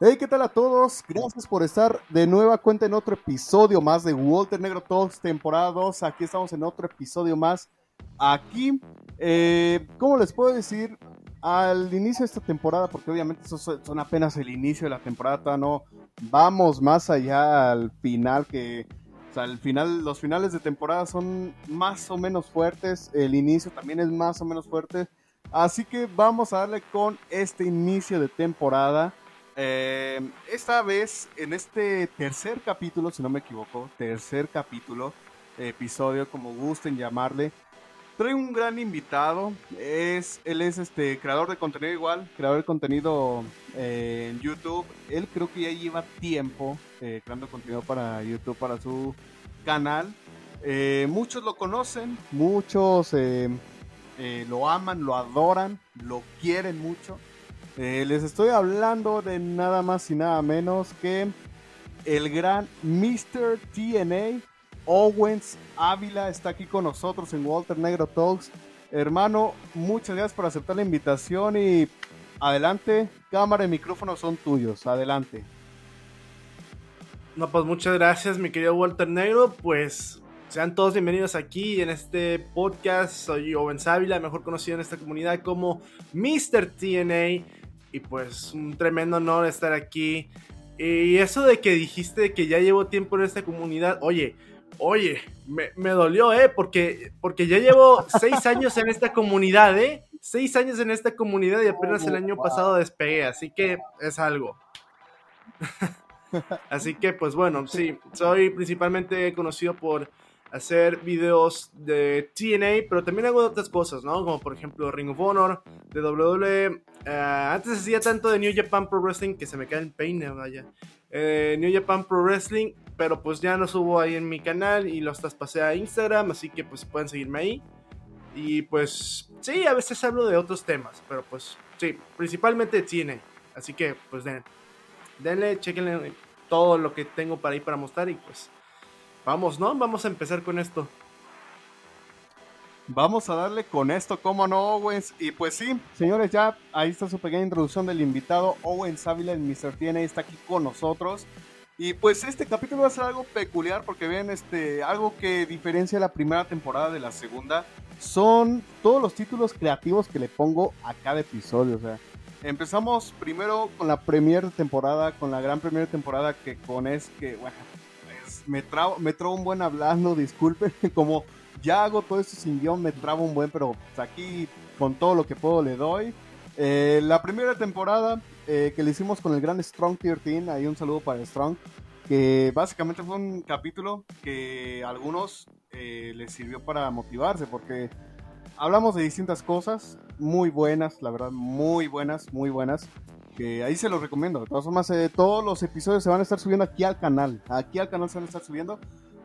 Hey, ¿qué tal a todos? Gracias por estar de nueva cuenta en otro episodio más de Walter Negro Talks, temporada 2. Aquí estamos en otro episodio más. Aquí, eh, ¿cómo les puedo decir? Al inicio de esta temporada, porque obviamente son, apenas el inicio de la temporada, no vamos más allá al final que o sea, el final, los finales de temporada son más o menos fuertes, el inicio también es más o menos fuerte. Así que vamos a darle con este inicio de temporada. Eh, esta vez, en este tercer capítulo, si no me equivoco, tercer capítulo, episodio, como gusten llamarle, trae un gran invitado. Es, él es este creador de contenido igual, creador de contenido eh, en YouTube. Él creo que ya lleva tiempo eh, creando contenido para YouTube, para su canal. Muchos lo conocen, muchos lo aman, lo adoran, lo quieren mucho. Les estoy hablando de nada más y nada menos que el gran Mr. TNA Owens Ávila está aquí con nosotros en Walter Negro Talks. Hermano, muchas gracias por aceptar la invitación y adelante, cámara y micrófono son tuyos, adelante. No, pues muchas gracias, mi querido Walter Negro. Pues sean todos bienvenidos aquí en este podcast. Soy Owens Ávila, mejor conocido en esta comunidad como Mr. TNA. Y pues un tremendo honor estar aquí. Y eso de que dijiste que ya llevo tiempo en esta comunidad, oye, Oye, me, dolió, ¿eh? Porque, porque ya llevo seis años en esta comunidad, ¿eh? Seis años en esta comunidad y apenas el año pasado despegué, así que es algo. así que, pues bueno, sí, soy principalmente conocido por hacer videos de TNA, pero también hago otras cosas, ¿no? Como por ejemplo Ring of Honor, de WWE. Eh, antes hacía tanto de New Japan Pro Wrestling que se me cae el peine, vaya. Eh, New Japan Pro Wrestling, pero pues ya no subo ahí en mi canal y los traspasé a Instagram, así que pues pueden seguirme ahí. Y pues sí, a veces hablo de otros temas, pero pues sí, principalmente TNA. Así que pues den, denle, chequenle todo lo que tengo para ir para mostrar y pues vamos, ¿no? Vamos a empezar con esto. Vamos a darle con esto, ¿cómo no, Owens? Y pues sí, señores, ya ahí está su pequeña introducción del invitado. Owens Ávila, el Mr. TNA, está aquí con nosotros. Y pues este capítulo va a ser algo peculiar porque ven, este, algo que diferencia la primera temporada de la segunda son todos los títulos creativos que le pongo a cada episodio. O sea, empezamos primero con la primera temporada, con la gran primera temporada que con es que, bueno, me, trabo, me trabo un buen hablando, disculpen, como ya hago todo esto sin guion, me trabo un buen, pero aquí con todo lo que puedo le doy. Eh, la primera temporada eh, que le hicimos con el gran Strong 13, ahí un saludo para Strong, que básicamente fue un capítulo que a algunos eh, les sirvió para motivarse, porque hablamos de distintas cosas, muy buenas, la verdad, muy buenas, muy buenas, que ahí se los recomiendo. De todas formas, todos los episodios se van a estar subiendo aquí al canal, aquí al canal se van a estar subiendo.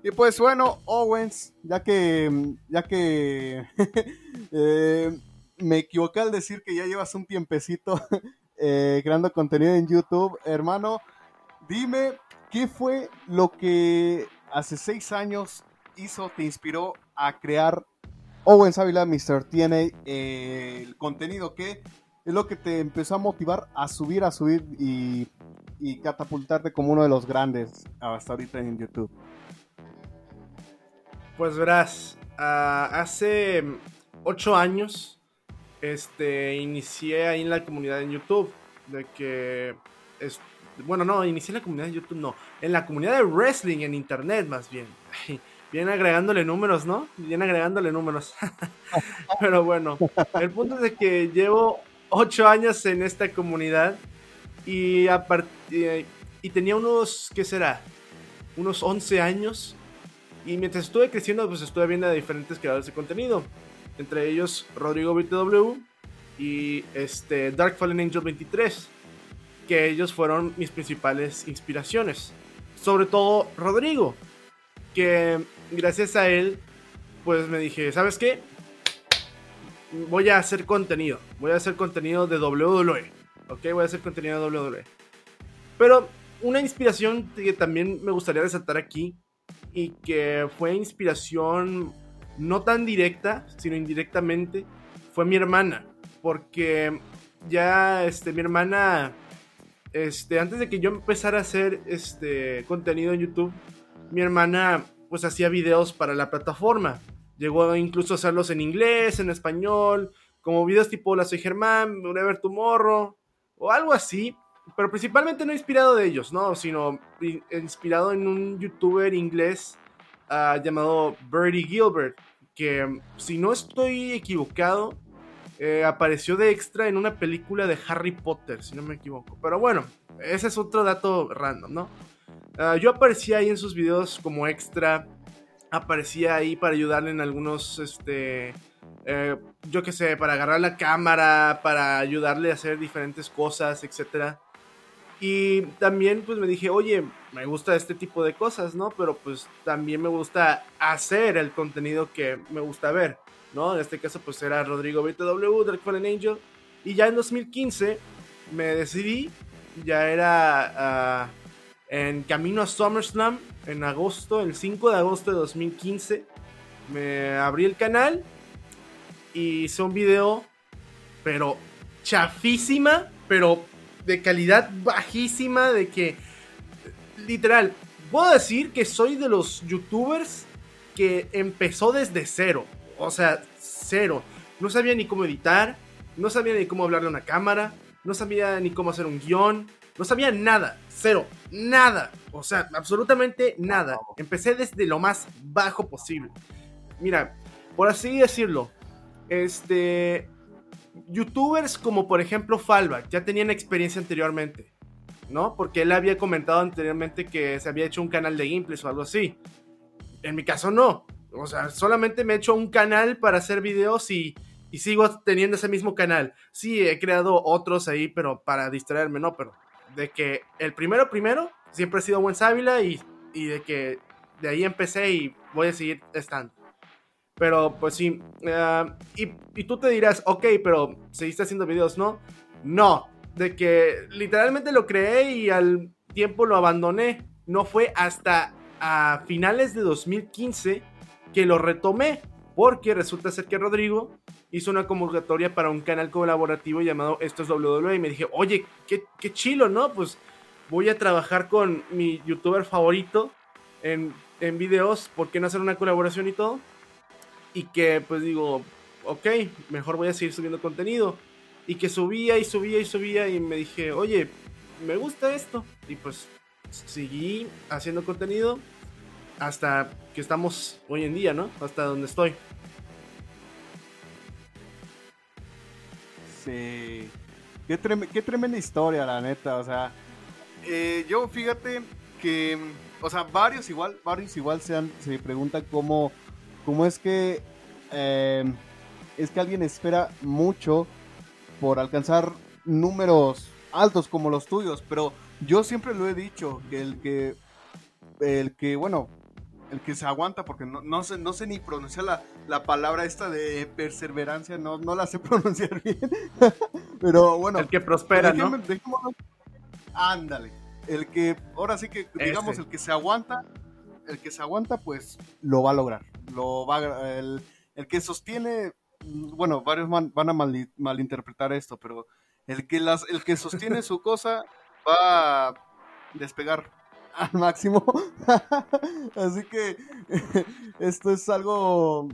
Y pues bueno, Owens, ya que, ya que eh, me equivoqué al decir que ya llevas un tiempecito eh, creando contenido en YouTube, hermano, dime qué fue lo que hace seis años hizo, te inspiró a crear Owens Ávila, Mr. TNA, eh, el contenido que es lo que te empezó a motivar a subir, a subir y, y catapultarte como uno de los grandes hasta ahorita en YouTube. Pues verás, uh, hace ocho años este, inicié ahí en la comunidad en YouTube. De que. Es, bueno, no, inicié en la comunidad de YouTube, no. En la comunidad de wrestling en internet, más bien. Bien agregándole números, ¿no? Bien agregándole números. Pero bueno, el punto es de que llevo ocho años en esta comunidad y, y tenía unos, ¿qué será? Unos 11 años y mientras estuve creciendo, pues estuve viendo a diferentes creadores de contenido. Entre ellos Rodrigo BTW y este Dark Fallen Angel 23. Que ellos fueron mis principales inspiraciones. Sobre todo Rodrigo. Que gracias a él, pues me dije, ¿sabes qué? Voy a hacer contenido. Voy a hacer contenido de WWE. Ok, voy a hacer contenido de WWE. Pero una inspiración que también me gustaría resaltar aquí y que fue inspiración no tan directa, sino indirectamente, fue mi hermana. Porque ya este, mi hermana este, antes de que yo empezara a hacer este contenido en YouTube, mi hermana pues hacía videos para la plataforma. Llegó incluso a hacerlos en inglés, en español, como videos tipo La Soy Germán, Whatever Tomorrow, o algo así. Pero principalmente no inspirado de ellos, ¿no? Sino inspirado en un youtuber inglés ah, llamado Birdie Gilbert, que si no estoy equivocado, eh, apareció de extra en una película de Harry Potter, si no me equivoco. Pero bueno, ese es otro dato random, ¿no? Ah, yo aparecía ahí en sus videos como extra. Aparecía ahí para ayudarle en algunos, este, eh, yo qué sé, para agarrar la cámara, para ayudarle a hacer diferentes cosas, etc. Y también pues me dije, oye, me gusta este tipo de cosas, ¿no? Pero pues también me gusta hacer el contenido que me gusta ver, ¿no? En este caso pues era Rodrigo BTW, Dark Fallen Angel. Y ya en 2015 me decidí, ya era... Ah, en camino a SummerSlam en agosto, el 5 de agosto de 2015. Me abrí el canal y hice un video, pero chafísima, pero de calidad bajísima, de que, literal, puedo decir que soy de los youtubers que empezó desde cero. O sea, cero. No sabía ni cómo editar, no sabía ni cómo hablarle a una cámara, no sabía ni cómo hacer un guion, no sabía nada, cero, nada. O sea, absolutamente nada. Empecé desde lo más bajo posible. Mira, por así decirlo, este, youtubers como por ejemplo Falva ya tenían experiencia anteriormente, ¿no? Porque él había comentado anteriormente que se había hecho un canal de gameplays o algo así. En mi caso no. O sea, solamente me he hecho un canal para hacer videos y, y sigo teniendo ese mismo canal. Sí, he creado otros ahí, pero para distraerme, no, pero de que el primero primero siempre ha sido buen sábila y, y de que de ahí empecé y voy a seguir estando. Pero pues sí, eh, y, y, tú te dirás, ok, pero seguiste haciendo videos, ¿no? No, de que literalmente lo creé y al tiempo lo abandoné. No fue hasta a finales de 2015 que lo retomé, porque resulta ser que Rodrigo hizo una convocatoria para un canal colaborativo llamado Esto es WWE y me dije, oye, qué, qué chilo, ¿no? Pues voy a trabajar con mi youtuber favorito en, en videos, ¿por qué no hacer una colaboración y todo? Y que pues digo, ok, mejor voy a seguir subiendo contenido. Y que subía y subía y subía y me dije, oye, me gusta esto. Y pues seguí haciendo contenido hasta que estamos hoy en día, ¿no? Hasta donde estoy. Sí. Qué, qué tremenda historia, la neta. O sea, eh, yo fíjate que, o sea, varios igual, varios igual se, se preguntan cómo, cómo es que eh, es que alguien espera mucho por alcanzar números altos como los tuyos, pero yo siempre lo he dicho que el que el que bueno el que se aguanta, porque no, no, sé, no sé ni pronunciar la, la palabra esta de perseverancia, no, no la sé pronunciar bien. Pero bueno. El que prospera, ¿no? ándale. El que, ahora sí que, digamos, el que se aguanta, el que se aguanta, pues lo va a lograr. Lo va el, el que sostiene, bueno, varios van a mal, malinterpretar esto, pero el que, las, el que sostiene su cosa va a despegar al máximo. Así que esto es algo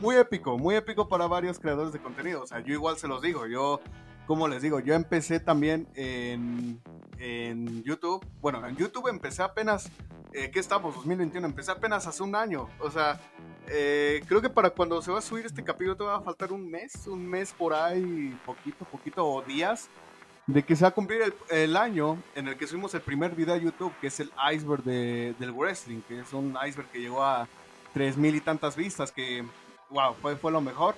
muy épico, muy épico para varios creadores de contenido. O sea, yo igual se los digo, yo, como les digo, yo empecé también en, en YouTube. Bueno, en YouTube empecé apenas, eh, ¿qué estamos? 2021, empecé apenas hace un año. O sea, eh, creo que para cuando se va a subir este capítulo te va a faltar un mes, un mes por ahí, poquito, poquito, o días de que se va a cumplir el, año en el que subimos el primer video a YouTube, que es el iceberg de, del wrestling, que es un iceberg que llegó a tres mil y tantas vistas, que, wow, fue, fue lo mejor.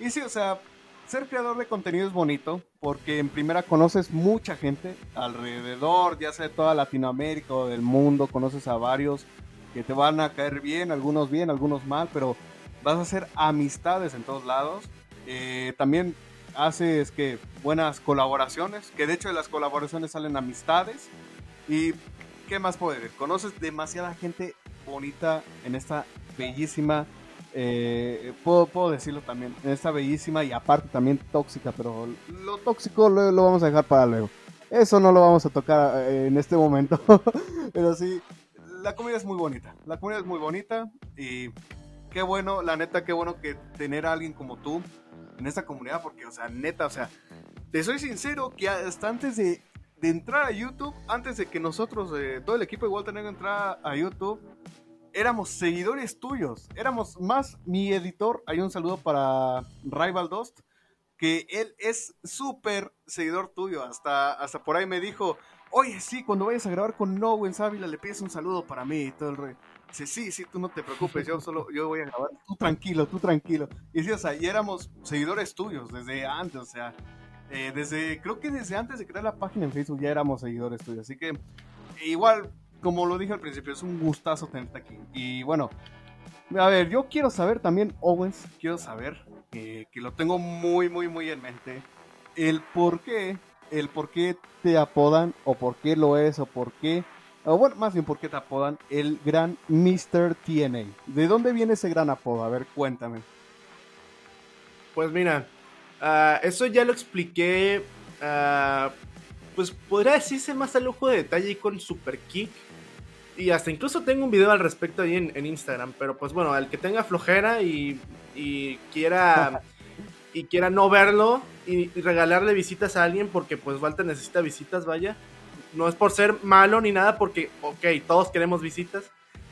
Y sí, o sea, ser creador de contenido es bonito, porque en primera conoces mucha gente alrededor, ya sea de toda Latinoamérica o del mundo, conoces a varios que te van a caer bien, algunos bien, algunos mal, pero vas a hacer amistades en todos lados. Eh, también haces que buenas colaboraciones, que de hecho de las colaboraciones salen amistades. Y qué más poder, conoces demasiada gente bonita en esta bellísima, eh, puedo, decirlo también, en esta bellísima y aparte también tóxica, pero lo tóxico lo, vamos a dejar para luego. eso no lo vamos a tocar eh, en este momento. Pero sí, la comunidad es muy bonita. La comunidad es muy bonita y qué bueno, la neta, qué bueno que tener a alguien como tú en esta comunidad, porque, o sea, neta, o sea, te soy sincero que hasta antes de, entrar a YouTube, antes de que nosotros, eh, todo el equipo igual tenga que entrar a YouTube, éramos seguidores tuyos, éramos más mi editor, hay un saludo para Rival Dust, que él es súper seguidor tuyo, hasta, hasta por ahí me dijo, oye, sí, cuando vayas a grabar con No en Sábila le pides un saludo para mí y todo el rey. Dice, sí, sí, tú no te preocupes, yo solo, yo voy a grabar, tú tranquilo, tú tranquilo. Y sí, o sea, y éramos seguidores tuyos desde antes, o sea, eh, desde, creo que desde antes de crear la página en Facebook ya éramos seguidores tuyos, así que igual, como lo dije al principio, es un gustazo tenerte aquí. Y bueno, a ver, yo quiero saber también, Owens, quiero saber, que lo tengo muy, muy, muy en mente, el por qué, el por qué te apodan, o por qué lo es, o por qué o bueno, más bien porque te apodan el gran Mr. TNA. ¿De dónde viene ese gran apodo? A ver, cuéntame. Pues mira, ah, eso ya lo expliqué, uh, pues podría decirse más al lujo de detalle con Super Kick. Y hasta incluso tengo un video al respecto ahí en, Instagram. Pero pues bueno, al que tenga flojera y, y quiera... y quiera no verlo y, y, regalarle visitas a alguien porque pues Walter necesita visitas, vaya no es por ser malo ni nada, porque, ok, todos queremos visitas.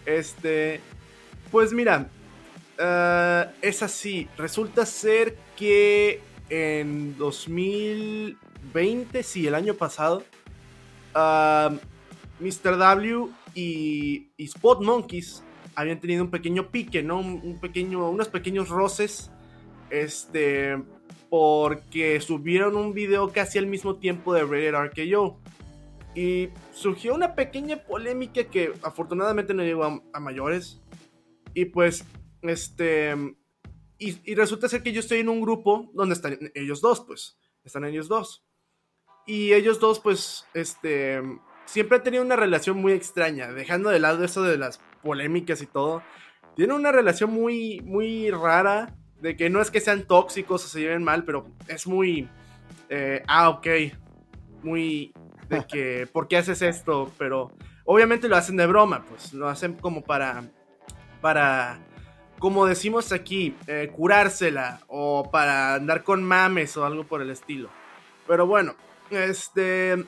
Este, pues mira, eh, es así. Resulta ser que en 2020, sí, el año pasado, Mr. W y, Spot Monkeys habían tenido un pequeño pique, ¿no? Un, pequeño, unos pequeños roces. Este, porque subieron un video casi al mismo tiempo de Rated RKO. Y surgió una pequeña polémica que afortunadamente no llegó a, mayores. Y pues, este... Y, resulta ser que yo estoy en un grupo donde están ellos dos, pues. Están ellos dos. Y ellos dos, pues, este... Siempre han tenido una relación muy extraña, dejando de lado eso de las polémicas y todo. Tienen una relación muy, muy rara, de que no es que sean tóxicos o se lleven mal, pero es muy... Eh, ah, ok. Muy de que, ¿por qué haces esto? Pero obviamente lo hacen de broma, pues lo hacen como para, para, como decimos aquí, eh, curársela o para andar con mames o algo por el estilo. Pero bueno, este,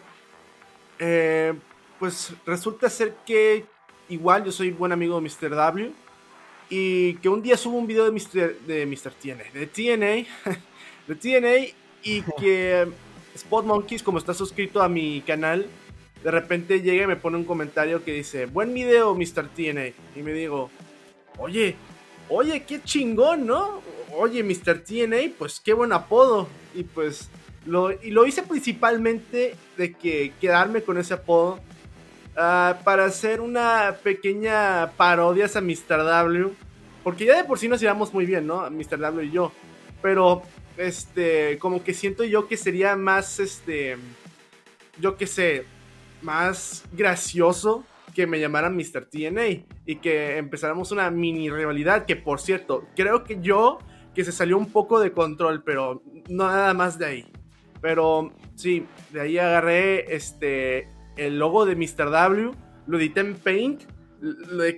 eh, pues resulta ser que igual yo soy buen amigo de Mr. W y que un día subo un video de Mr. de Mr. TNA, de TNA, de TNA y que Spot Monkeys, como está suscrito a mi canal, de repente llega y me pone un comentario que dice, buen video, Mr. TNA. Y me digo, oye, oye, qué chingón, ¿no? Oye, Mr. TNA, pues qué buen apodo. Y pues lo, y lo hice principalmente de que quedarme con ese apodo ah, para hacer una pequeña parodia a Mr. W. Porque ya de por sí nos llevamos muy bien, ¿no? Mr. W y yo. Pero este, como que siento yo que sería más, este, yo que sé, más gracioso que me llamaran Mr. TNA y que empezáramos una mini rivalidad que por cierto, creo que yo que se salió un poco de control, pero nada más de ahí. Pero sí, de ahí agarré este el logo de Mr. W, lo edité en Paint,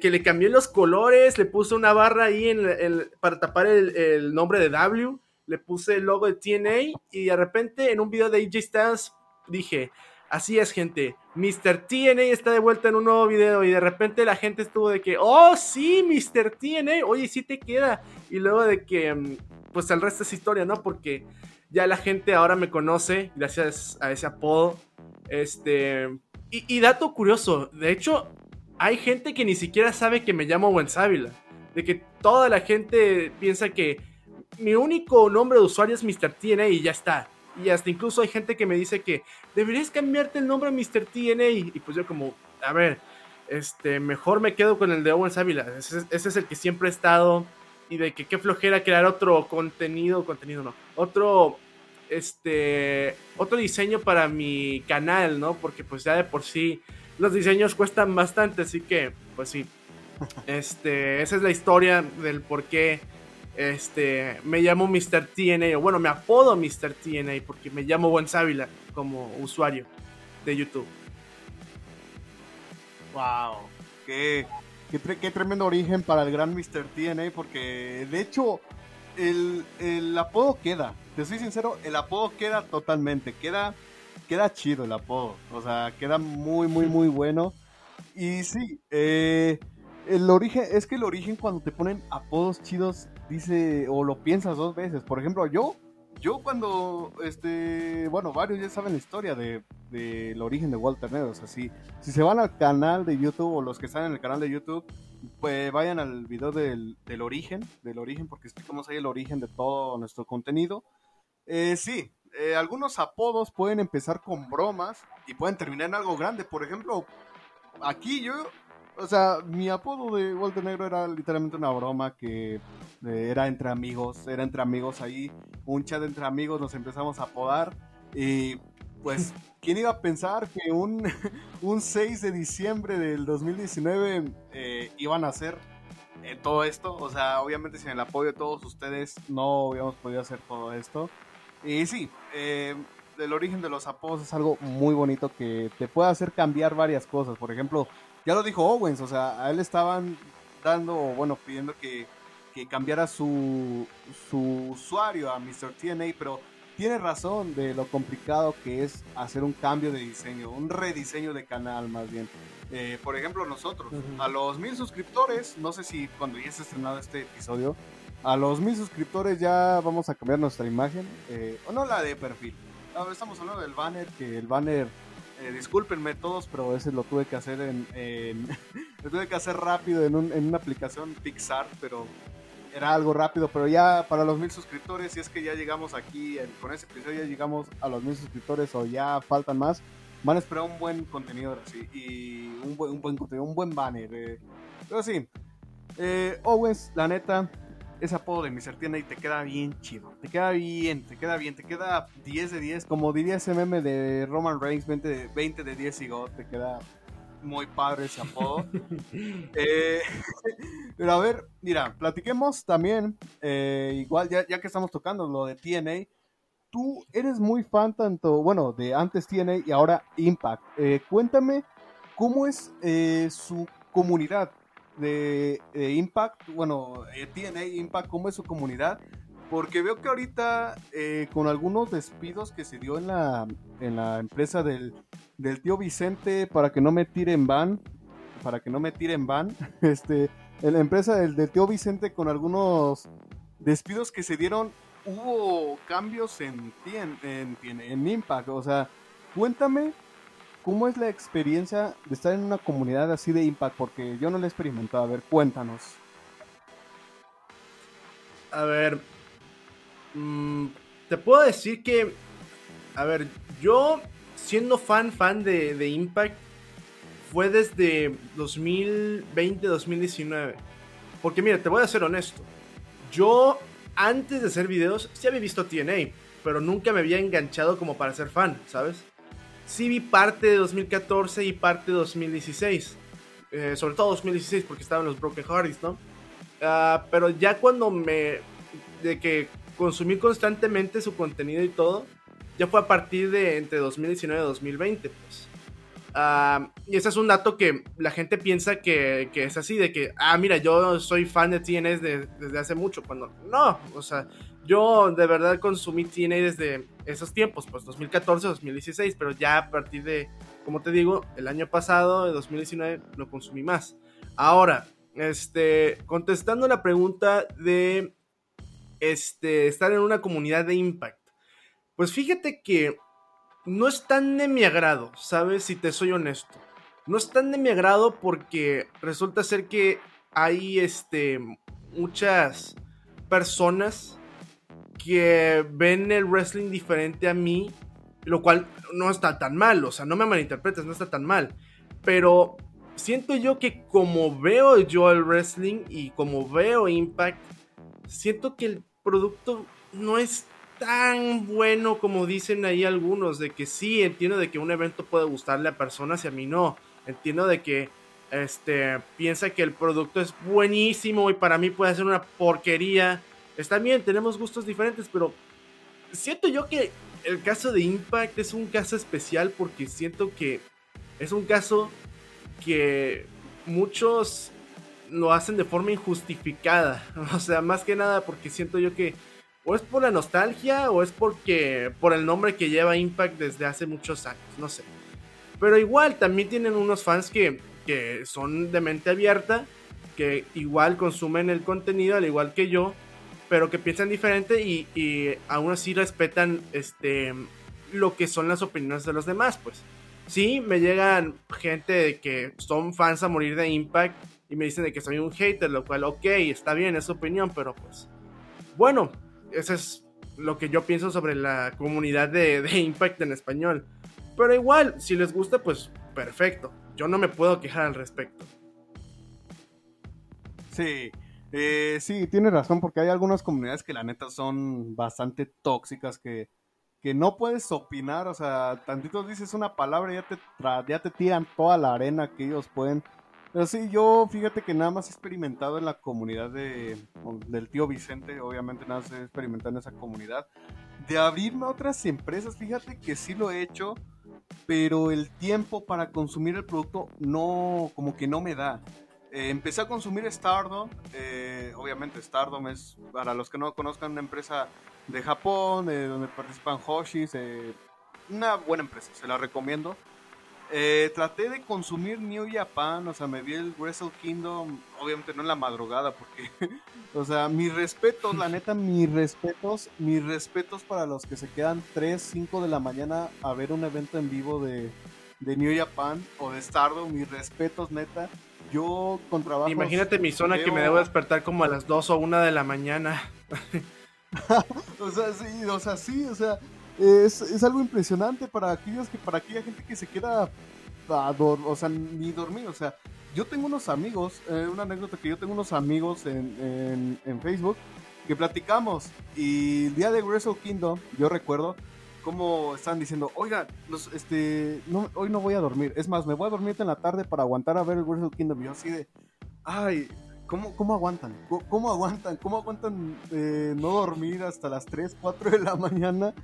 que le cambié los colores, le puse una barra ahí en, para tapar el nombre de W le puse el logo de TNA y de repente en un video de AJ Styles dije, así es gente, Mr. TNA está de vuelta en un nuevo video y de repente la gente estuvo de que, oh sí, Mr. TNA, oye, sí te queda. Y luego de que, mm, pues el resto es historia, ¿no? Porque ya la gente ahora me conoce gracias a ese apodo. Este, y, dato curioso, de hecho, hay gente que ni siquiera sabe que me llamo Wensávila. De que toda la gente piensa que mi único nombre de usuario es Mr. TNA y ya está. Y hasta incluso hay gente que me dice que deberías cambiarte el nombre a Mr. TNA. Y pues yo como, a ver, este, mejor me quedo con el de Owen Ávila. Ese, es el que siempre he estado. Y de que qué flojera crear otro contenido, contenido no, otro, este, otro diseño para mi canal, ¿no? Porque pues ya de por sí los diseños cuestan bastante, así que, pues sí. Este, esa es la historia del por qué este, me llamo Mr. TNA, o bueno, me apodo Mr. TNA porque me llamo Buen Sávila como usuario. de YouTube. Wow, qué, qué, tremendo origen para el gran Mr. TNA, porque de hecho el, el, apodo queda, te soy sincero, el apodo queda totalmente, queda, queda chido el apodo, o sea, queda muy, muy, muy bueno. Y sí, eh, el origen, es que el origen cuando te ponen apodos chidos, dice, o lo piensas dos veces. Por ejemplo, yo, yo cuando, este, bueno, varios ya saben la historia del de, origen de Walter Negro. O si, se van al canal de YouTube o los que están en el canal de YouTube, pues vayan al video del, del origen, del origen, porque explicamos ahí el origen de todo nuestro contenido. Eh, sí, eh, algunos apodos pueden empezar con bromas y pueden terminar en algo grande. Por ejemplo, aquí yo o sea, mi apodo de Walter Negro era literalmente una broma que eh, era entre amigos, era entre amigos ahí, un chat entre amigos, nos empezamos a apodar y pues, ¿quién iba a pensar que un, un 6 de diciembre del 2019 eh, iban a hacer eh, todo esto? O sea, obviamente sin el apoyo de todos ustedes no hubiéramos podido hacer todo esto. Y sí, el origen de los apodos es algo muy bonito que te puede hacer cambiar varias cosas. Por ejemplo, ya lo dijo Owens, o sea, a él estaban dando, bueno, pidiendo que, cambiara su, su usuario a Mr. TNA, pero tiene razón de lo complicado que es hacer un cambio de diseño, un rediseño de canal más bien. Eh, por ejemplo, nosotros, a los mil suscriptores, no sé si cuando ya se estrenado este episodio, a los mil suscriptores ya vamos a cambiar nuestra imagen, eh, o no la de perfil. estamos hablando del banner, que el banner eh, discúlpenme todos, pero ese lo tuve que hacer en, lo tuve que hacer rápido en, una aplicación Pixar, pero era algo rápido, pero ya para los mil suscriptores, si es que ya llegamos aquí, con ese episodio ya llegamos a los mil suscriptores o ya faltan más, van a esperar un buen contenido así, y un buen, un buen contenido, un buen banner. Eh. Pero sí, eh, Owens, la neta, ese apodo de Mr. Tienda y te queda bien chido. Te queda bien, te queda bien, te queda 10 de 10. Como diría ese meme de Roman Reigns, 20 de, 20 de 10 y God, te queda muy padre ese apodo. Eh, pero a ver, mira, platiquemos también, eh, igual ya, ya, que estamos tocando lo de TNA, tú eres muy fan tanto, bueno, de antes TNA y ahora Impact. Eh, cuéntame cómo es su comunidad de, Impact, bueno, eh, TNA Impact, cómo es su comunidad, porque veo que ahorita eh, con algunos despidos que se dio en la, en la empresa del, del tío Vicente para que no me tiren van, para que no me tiren van, este, en la empresa del, del tío Vicente con algunos despidos que se dieron, hubo cambios en, en, en, en Impact, o sea, cuéntame ¿Cómo es la experiencia de estar en una comunidad así de Impact? Porque yo no la he experimentado. A ver, cuéntanos. A ver, mm, te puedo decir que, a ver, yo siendo fan, fan de, de Impact, fue desde 2020-2019. Porque mira, te voy a ser honesto. Yo, antes de hacer videos, sí había visto TNA, pero nunca me había enganchado como para ser fan, ¿sabes? Sí vi parte de 2014 y parte de 2016. Eh, sobre todo 2016 porque estaban los Broken Hearts, ¿no? Ah, pero ya cuando me... de que consumí constantemente su contenido y todo, ya fue a partir de entre 2019 y 2020, pues. Ah, y ese es un dato que la gente piensa que, que, es así, de que, ah, mira, yo soy fan de TNA desde hace mucho, cuando no, o sea, yo de verdad consumí TNA desde esos tiempos, pues 2014, 2016, pero ya a partir de, como te digo, el año pasado, de 2019, lo consumí más. Ahora, este, contestando la pregunta de este, estar en una comunidad de Impact, pues fíjate que no es tan de mi agrado, ¿sabes? Si te soy honesto. No es tan de mi agrado porque resulta ser que hay este, muchas personas que ven el wrestling diferente a mí, lo cual no está tan mal, o sea, no me malinterpretes, no está tan mal. Pero siento yo que como veo yo el wrestling y como veo Impact, siento que el producto no es tan bueno como dicen ahí algunos, de que sí, entiendo de que un evento puede gustarle a personas y a mí no. Entiendo de que este piensa que el producto es buenísimo y para mí puede ser una porquería. Está bien, tenemos gustos diferentes, pero siento yo que el caso de Impact es un caso especial porque siento que es un caso que muchos lo hacen de forma injustificada. O sea, más que nada porque siento yo que o es por la nostalgia o es porque por el nombre que lleva Impact desde hace muchos años, no sé. Pero igual también tienen unos fans que, que son de mente abierta, que igual consumen el contenido al igual que yo, pero que piensan diferente y, aún así respetan este lo que son las opiniones de los demás, pues. Sí, me llegan gente de que son fans a morir de Impact y me dicen de que soy un hater, lo cual, ok, está bien, es su opinión, pero pues, bueno, eso es lo que yo pienso sobre la comunidad de, Impact en español. Pero igual, si les gusta, pues perfecto. Yo no me puedo quejar al respecto. Sí, eh, sí, tiene razón, porque hay algunas comunidades que la neta son bastante tóxicas, que, que no puedes opinar, o sea, tantito dices una palabra y ya te, ya te tiran toda la arena que ellos pueden pero sí, yo fíjate que nada más he experimentado en la comunidad de, del tío Vicente, obviamente nada más he experimentado en esa comunidad. De abrirme a otras empresas, fíjate que sí lo he hecho, pero el tiempo para consumir el producto no, como que no me da. Eh, empecé a consumir Stardom, eh, obviamente Stardom es, para los que no conozcan, una empresa de Japón, de donde participan Hoshis, eh, una buena empresa, se la recomiendo. Eh, traté de consumir New Japan, o sea, me vi el Wrestle Kingdom, obviamente no en la madrugada, porque, o sea, mis respetos, la neta, mis respetos, mis respetos para los que se quedan 3, 5 de la mañana a ver un evento en vivo de, de New Japan o de Stardom, mis respetos, neta. Yo con trabajo. Imagínate mi zona que me debo despertar como a las 2 o 1 de la mañana. o sea, sí, o sea, sí, o sea, es, algo impresionante para aquellos que, para aquella gente que se queda a o sea, ni dormir, o sea, yo tengo unos amigos, eh, una anécdota que yo tengo unos amigos en, Facebook que platicamos y el día de Wrestle Kingdom, yo recuerdo cómo están diciendo, oiga, este, hoy no voy a dormir, es más, me voy a dormir en la tarde para aguantar a ver el Wrestle Kingdom, y yo así de, ay, ¿Cómo, ¿Cómo, aguantan? ¿Cómo, aguantan? ¿Cómo aguantan eh, no dormir hasta las 3, 4 de la mañana?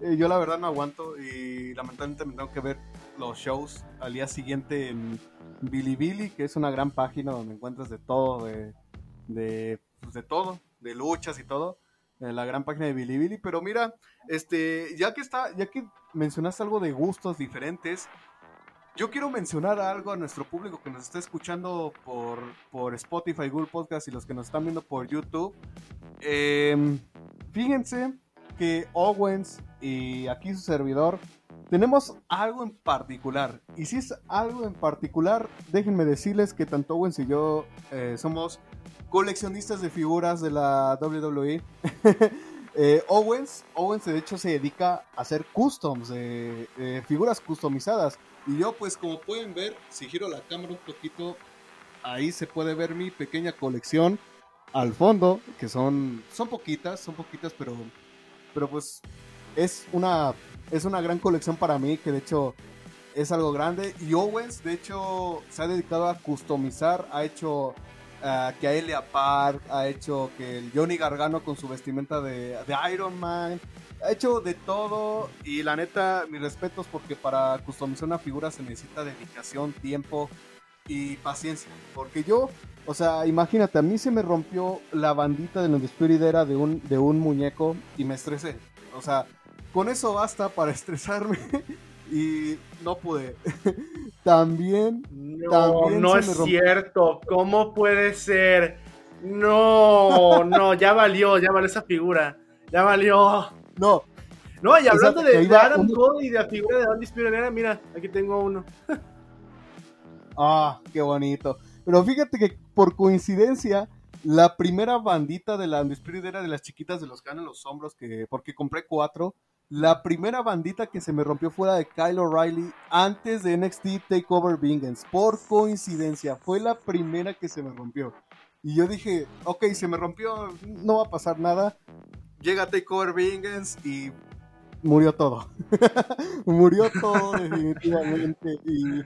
Eh, yo la verdad no aguanto y lamentablemente me tengo que ver los shows al día siguiente en Bilibili, que es una gran página donde encuentras de todo, de, de, pues de todo, de luchas y todo. La gran página de Bilibili, pero mira, este, ya que está, ya que mencionaste algo de gustos diferentes, yo quiero mencionar algo a nuestro público que nos está escuchando por, por Spotify, Google Podcast y los que nos están viendo por YouTube. Em, fíjense que Owens y aquí su servidor tenemos algo en particular. Y si es algo en particular, déjenme decirles que tanto Owens y yo eh, somos coleccionistas de figuras de la WWE. Eh, Owens, Owens de hecho se dedica a hacer customs, de figuras customizadas. Y yo pues como pueden ver, si giro la cámara un poquito, ahí se puede ver mi pequeña colección al fondo, que son, son poquitas, son poquitas, pero, pero pues es una, es una gran colección para mí, que de hecho es algo grande. Y Owens, de hecho, se ha dedicado a customizar, ha hecho uh, que a Elia Park, ha hecho que el Johnny Gargano con su vestimenta de, Iron Man, ha hecho de todo y la neta, mis respetos porque para customizar una figura se necesita dedicación, tiempo y paciencia. Porque yo, o sea, imagínate, a mí se me rompió la bandita de la despedidera de un, de un muñeco y me estresé. O sea, con eso basta para estresarme y no pude. también, no, no es cierto. ¿Cómo puede ser? No, no, ya valió, ya valió esa figura. Ya valió. No. No, y hablando de, Adam Cole y de la figura de Undisputed mira, aquí tengo uno. ah, qué bonito. Pero fíjate que por coincidencia, la primera bandita de la Undisputed era de las chiquitas de los que en los hombros, que, porque compré cuatro. La primera bandita que se me rompió fue la de Kyle O'Reilly antes de NXT Takeover Vengeance. Por coincidencia, fue la primera que se me rompió. Y yo dije, ok, se me rompió, no va a pasar nada llega Takeover Vengeance y murió todo. murió todo definitivamente. Y,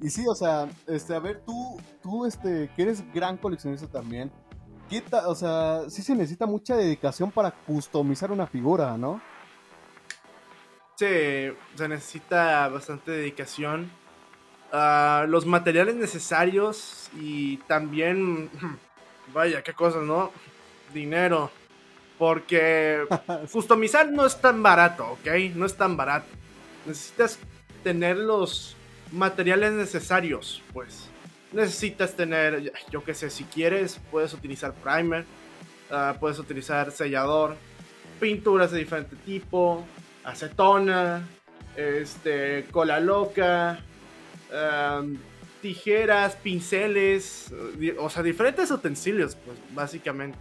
y sí, o sea, este, a ver, tú, tú, este, que eres gran coleccionista también, ¿qué o sea, sí se necesita mucha dedicación para customizar una figura, ¿no? Sí, se necesita bastante dedicación. Ah, los materiales necesarios y también, vaya, qué cosas, ¿no? Dinero. Porque customizar no es tan barato, ¿ok? No es tan barato. Necesitas tener los materiales necesarios, pues. Necesitas tener, yo qué sé, si quieres, puedes utilizar primer, ah, puedes utilizar sellador, pinturas de diferente tipo, acetona, este, cola loca, tijeras, pinceles, o sea, diferentes utensilios, pues, básicamente.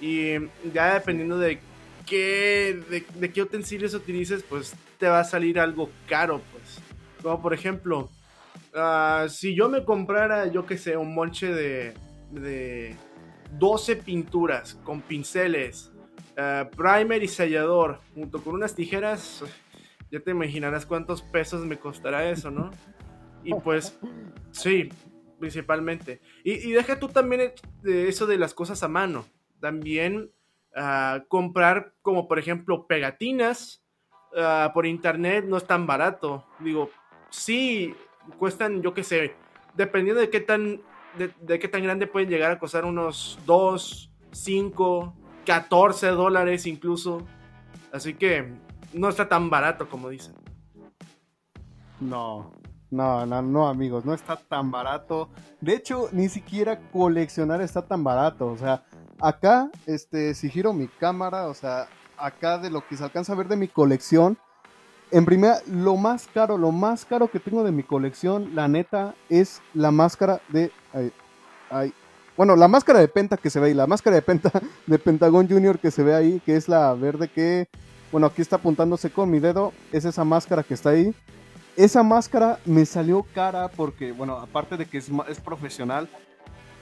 Y ya dependiendo de qué, de, qué utensilios utilices, pues te va a salir algo caro, pues. Como por ejemplo, ah, si yo me comprara, yo que sé, un monche de, de 12 pinturas con pinceles, ah, primer y sellador, junto con unas tijeras, ya te imaginarás cuántos pesos me costará eso, ¿no? Y pues, sí, principalmente. Y, deja tú también eso de las cosas a mano. También ah, comprar como por ejemplo pegatinas ah, por internet no es tan barato. Digo, sí, cuestan, yo qué sé, dependiendo de qué tan, de, qué tan grande pueden llegar a costar unos 2, 5, 14 dólares incluso. Así que no está tan barato como dicen. No, no, no, no, amigos, no está tan barato. De hecho, ni siquiera coleccionar está tan barato. O sea, acá, este, si giro mi cámara, o sea, acá de lo que se alcanza a ver de mi colección, en primera, lo más caro, lo más caro que tengo de mi colección, la neta, es la máscara de. Bueno, la máscara de Penta que se ve ahí, la máscara de Penta de Pentagon Junior que se ve ahí, que es la verde que. Bueno, aquí está apuntándose con mi dedo, es esa máscara que está ahí. Esa máscara me salió cara porque, bueno, aparte de que es, es profesional,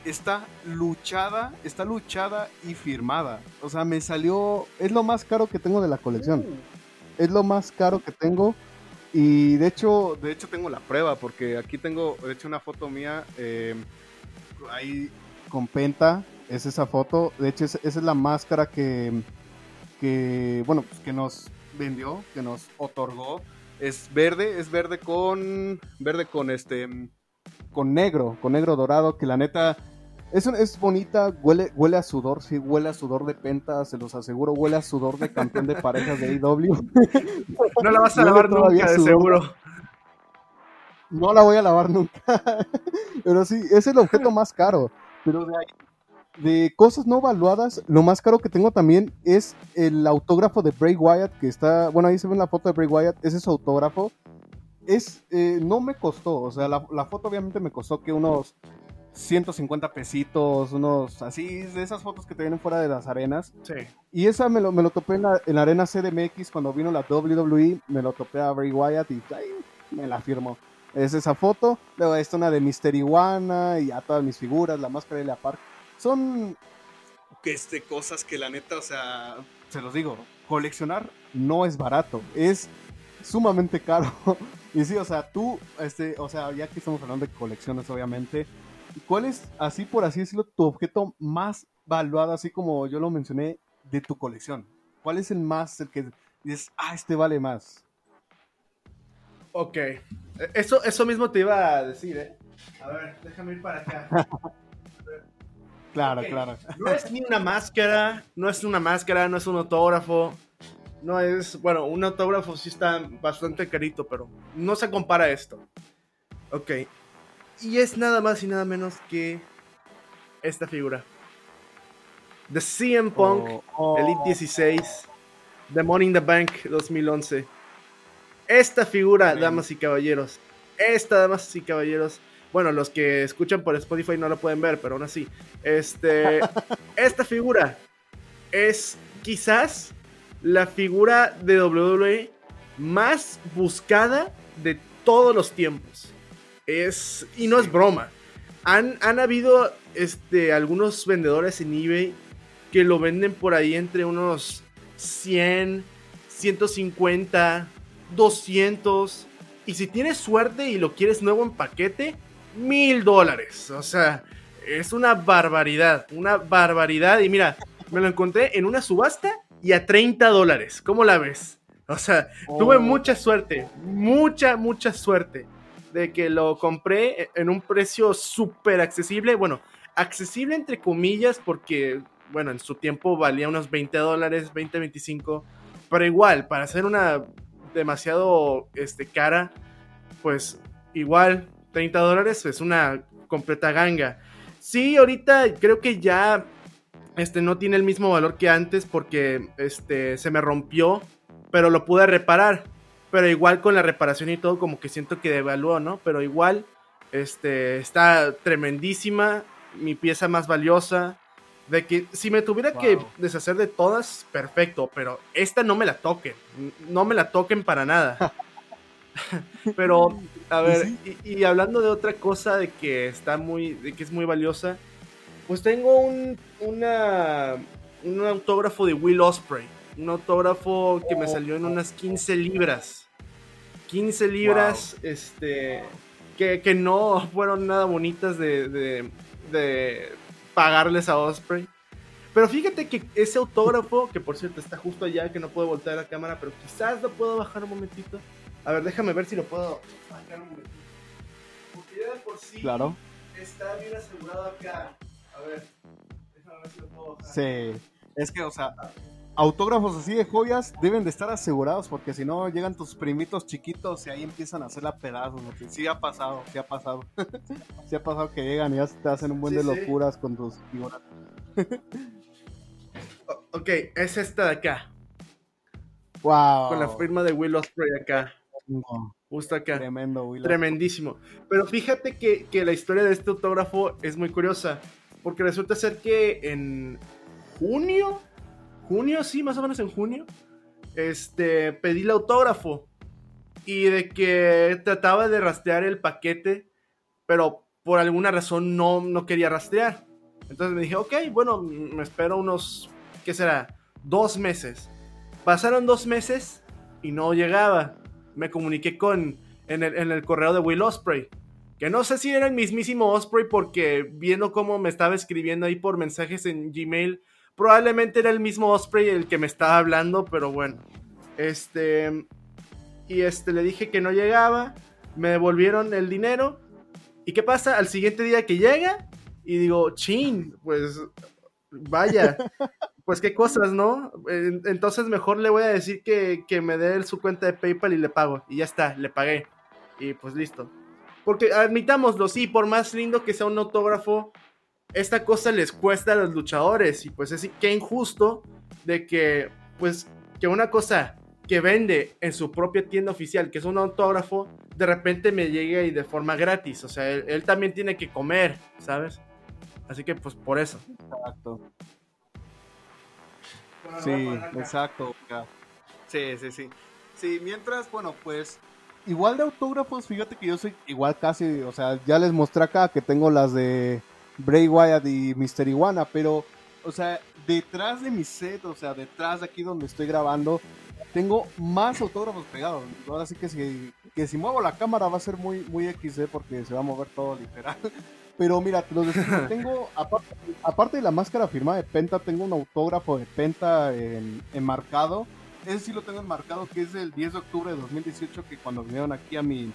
está luchada, está luchada y firmada. O sea, me salió, es lo más caro que tengo de la colección. Mm. Es lo más caro que tengo. Y de hecho, de hecho tengo la prueba porque aquí tengo, de hecho, una foto mía eh, ahí con Penta. Es esa foto. De hecho, esa es la máscara que, que bueno, pues que nos vendió, que nos otorgó es verde, es verde con. Verde con este. Con negro, con negro dorado, que la neta. Es, es bonita, huele, huele a sudor, sí, huele a sudor de penta, se los aseguro, huele a sudor de campeón de parejas de AEW. No la vas a lavar nunca, de seguro. No la voy a lavar nunca. Pero sí, es el objeto más caro. Pero de ahí de cosas no evaluadas, lo más caro que tengo también es el autógrafo de Bray Wyatt, que está, bueno, ahí se ve la foto de Bray Wyatt, ese es su autógrafo. Es, eh, no me costó, o sea, la, foto obviamente me costó que unos 150 pesitos, unos así, de esas fotos que te vienen fuera de las arenas. Sí. Y esa me lo, me lo topé en la, en la arena CDMX cuando vino la WWE, me lo topé a Bray Wyatt y ahí me la firmó. Es esa foto, luego está una de Mister Iguana y a todas mis figuras, la máscara de la Park son este, cosas que la neta, o sea, se los digo, coleccionar no es barato, es sumamente caro. y sí, o sea, tú, este, o sea, ya que estamos hablando de colecciones, obviamente, ¿cuál es, así por así decirlo, tu objeto más valuado, así como yo lo mencioné, de tu colección? ¿Cuál es el más, el que dices, ah, este vale más? Ok, eso, eso mismo te iba a decir, ¿eh? A ver, déjame ir para acá. Claro, claro. No es ni una máscara, no es una máscara, no es un autógrafo. No es, bueno, un autógrafo sí está bastante carito, pero no se compara a esto. Ok. Y es nada más y nada menos que esta figura. The CM Punk oh, Elite 16 The Money in the Bank 2011. Esta figura, damas y caballeros, esta, damas y caballeros, bueno, los que escuchan por Spotify no lo pueden ver, pero aún así. Este, esta figura es quizás la figura de WWE más buscada de todos los tiempos. Es, y no es broma. Han, han habido este, algunos vendedores en eBay que lo venden por ahí entre unos 100, 150, 200. Y si tienes suerte y lo quieres nuevo en paquete, mil dólares. O sea, es una barbaridad, una barbaridad. Y mira, me lo encontré en una subasta y a 30 dólares. ¿Cómo la ves? O sea, tuve oh. mucha suerte, mucha, mucha suerte de que lo compré en un precio súper accesible. Bueno, accesible entre comillas porque, bueno, en su tiempo valía unos 20 dólares, 20, 25. Pero igual, para hacer una demasiado este, cara, pues igual 30 dólares es una completa ganga. Sí, ahorita creo que ya este, no tiene el mismo valor que antes porque este, se me rompió, pero lo pude reparar. Pero igual con la reparación y todo, como que siento que devaluó, ¿no? Pero igual este, está tremendísima, mi pieza más valiosa. De que si me tuviera que deshacer de todas, perfecto, pero esta no me la toquen, no me la toquen para nada. pero, a ver, y, hablando de otra cosa de que está muy, de que es muy valiosa, pues tengo un, una, un autógrafo de Will Osprey, un autógrafo que me salió en unas 15 libras. 15 libras, este, que, que, no fueron nada bonitas de de pagarles a Osprey. Pero fíjate que ese autógrafo, que por cierto está justo allá, que no puedo voltear la cámara, pero quizás lo puedo bajar un momentito. A ver, déjame ver si lo puedo bajar un momentito. Porque ya de por sí claro. está bien asegurado acá. A ver, déjame ver si lo puedo bajar. Sí, es que, o sea, autógrafos así de joyas deben de estar asegurados porque si no llegan tus primitos chiquitos y ahí empiezan a hacer la pedazos. Sí ha pasado, sí ha pasado. sí ha pasado que llegan y ya te hacen un buen de locuras con tus figuras. ok, es esta de acá. Wow. Con la firma de Will Osprey acá. Justo acá. Tremendo, Will Tremendísimo. Pero fíjate que, que la historia de este autógrafo es muy curiosa. Porque resulta ser que en junio junio, sí, más o menos en junio, este, pedí el autógrafo y de que trataba de rastrear el paquete, pero por alguna razón no, no quería rastrear. Entonces me dije, ok, bueno, me espero unos, ¿qué será? Dos meses. Pasaron dos meses y no llegaba. Me comuniqué con, en el, en el correo de Will Osprey. Que no sé si era el mismísimo Osprey porque viendo cómo me estaba escribiendo ahí por mensajes en Gmail, Probablemente era el mismo Osprey el que me estaba hablando, pero bueno. Este. Y este le dije que no llegaba. Me devolvieron el dinero. ¿Y qué pasa? Al siguiente día que llega. Y digo, chin, pues. Vaya. Pues qué cosas, ¿no? Entonces mejor le voy a decir que, que me dé su cuenta de PayPal y le pago. Y ya está, le pagué. Y pues listo. Porque admitámoslo, sí, por más lindo que sea un autógrafo, esta cosa les cuesta a los luchadores y pues es que injusto de que pues que una cosa que vende en su propia tienda oficial, que es un autógrafo, de repente me llegue y de forma gratis. O sea, él, también tiene que comer, ¿sabes? Así que pues por eso. Exacto. Sí, exacto. Sí, sí, sí. Sí, mientras, bueno, pues igual de autógrafos, fíjate que yo soy igual casi, o sea, ya les mostré acá que tengo las de Bray Wyatt y Mister Iguana, pero, o sea, detrás de mi set, o sea, detrás de aquí donde estoy grabando, tengo más autógrafos pegados. Ahora sí que si, que si muevo la cámara va a ser muy, muy XD porque se va a mover todo literal. Pero mira, los tengo, aparte, de la máscara firmada de Penta, tengo un autógrafo de Penta enmarcado. Ese sí lo tengo enmarcado, que es el 10 de octubre de 2018, que cuando vinieron aquí a mi,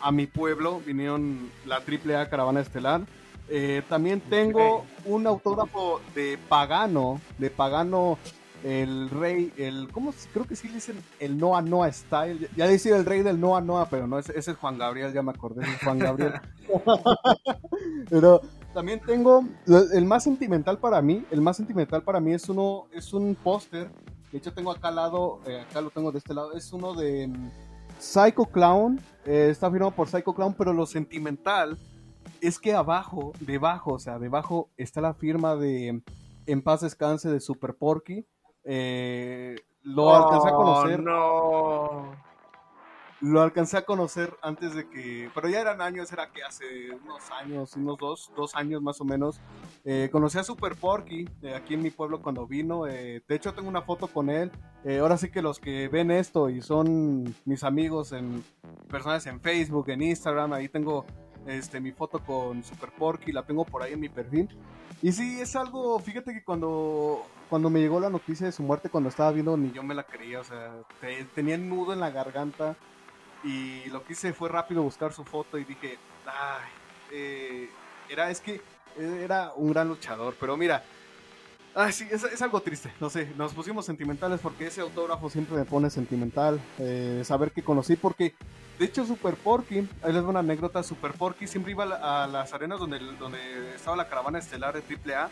a mi pueblo, vinieron la AAA Caravana Estelar eh, también tengo un autógrafo de Pagano, de Pagano, el rey, el, ¿cómo? Creo que sí le dicen el Noah Noah Style. Ya decía el rey del Noah Noah, pero no, ese, es Juan Gabriel, ya me acordé, es Juan Gabriel. pero también tengo, el más sentimental para mí, el más sentimental para mí es uno, es un póster, de hecho tengo acá al lado, eh, acá lo tengo de este lado, es uno de mm, Psycho Clown, eh, está firmado por Psycho Clown, pero lo sentimental es que abajo, debajo, o sea, debajo está la firma de En paz descanse de Super Porky. Eh, lo alcancé a conocer. Oh, no. Lo alcancé a conocer antes de que. Pero ya eran años, era que hace unos años, unos dos, dos años más o menos. Eh, conocí a Super Porky eh, aquí en mi pueblo cuando vino. de hecho, tengo una foto con él. ahora sí que los que ven esto y son mis amigos en personas en Facebook, en Instagram, ahí tengo este, mi foto con Super Porky, la tengo por ahí en mi perfil. Y sí, es algo, fíjate que cuando, cuando me llegó la noticia de su muerte, cuando estaba viendo, ni yo me la creía, o sea, tenía nudo en la garganta y lo que hice fue rápido buscar su foto y dije, ay, eh, era, es que era un gran luchador, pero mira, ay, sí, es, algo triste, no sé, nos pusimos sentimentales porque ese autógrafo siempre me pone sentimental, eh, saber que conocí, porque de hecho Super Porky, ahí les una anécdota, Super Porky siempre iba a, las arenas donde, donde estaba la caravana estelar de AAA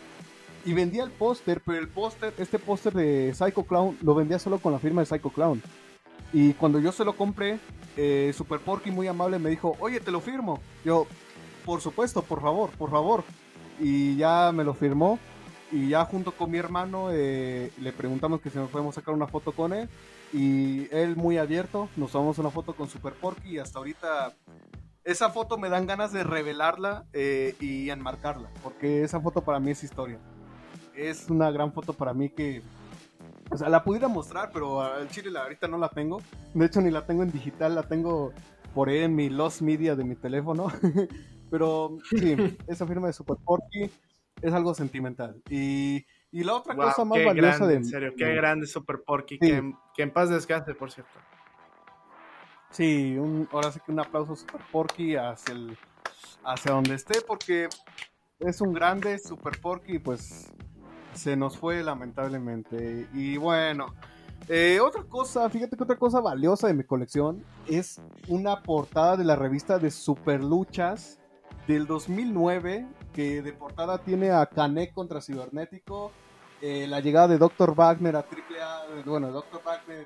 y vendía el póster, pero el póster, este póster de Psycho Clown, lo vendía solo con la firma de Psycho Clown. Y cuando yo se lo compré, eh, Super Porky muy amable me dijo, oye, te lo firmo. Yo, por supuesto, por favor, por favor. Y ya me lo firmó. Y ya junto con mi hermano eh, le preguntamos que si nos podemos sacar una foto con él. Y él muy abierto, nos tomamos una foto con Super Porky y hasta ahorita esa foto me dan ganas de revelarla eh, y enmarcarla. Porque esa foto para mí es historia. Es una gran foto para mí que o sea, la pudiera mostrar, pero al chile la, ahorita no la tengo. De hecho, ni la tengo en digital, la tengo por ahí en mi Lost Media de mi teléfono. pero sí, esa firma de Super Porky es algo sentimental. Y, y la otra cosa más valiosa de. En serio, qué grande Super Porky. Que, en paz descanse, por cierto. Sí, un, ahora sí que un aplauso Super Porky hacia, el, hacia donde esté, porque es un grande Super Porky, pues se nos fue lamentablemente. Y bueno, eh, otra cosa, fíjate que otra cosa valiosa de mi colección es una portada de la revista de Super Luchas del 2009, que de portada tiene a Canek contra Cibernético, eh, la llegada de Dr. Wagner a AAA, bueno, Dr. Wagner,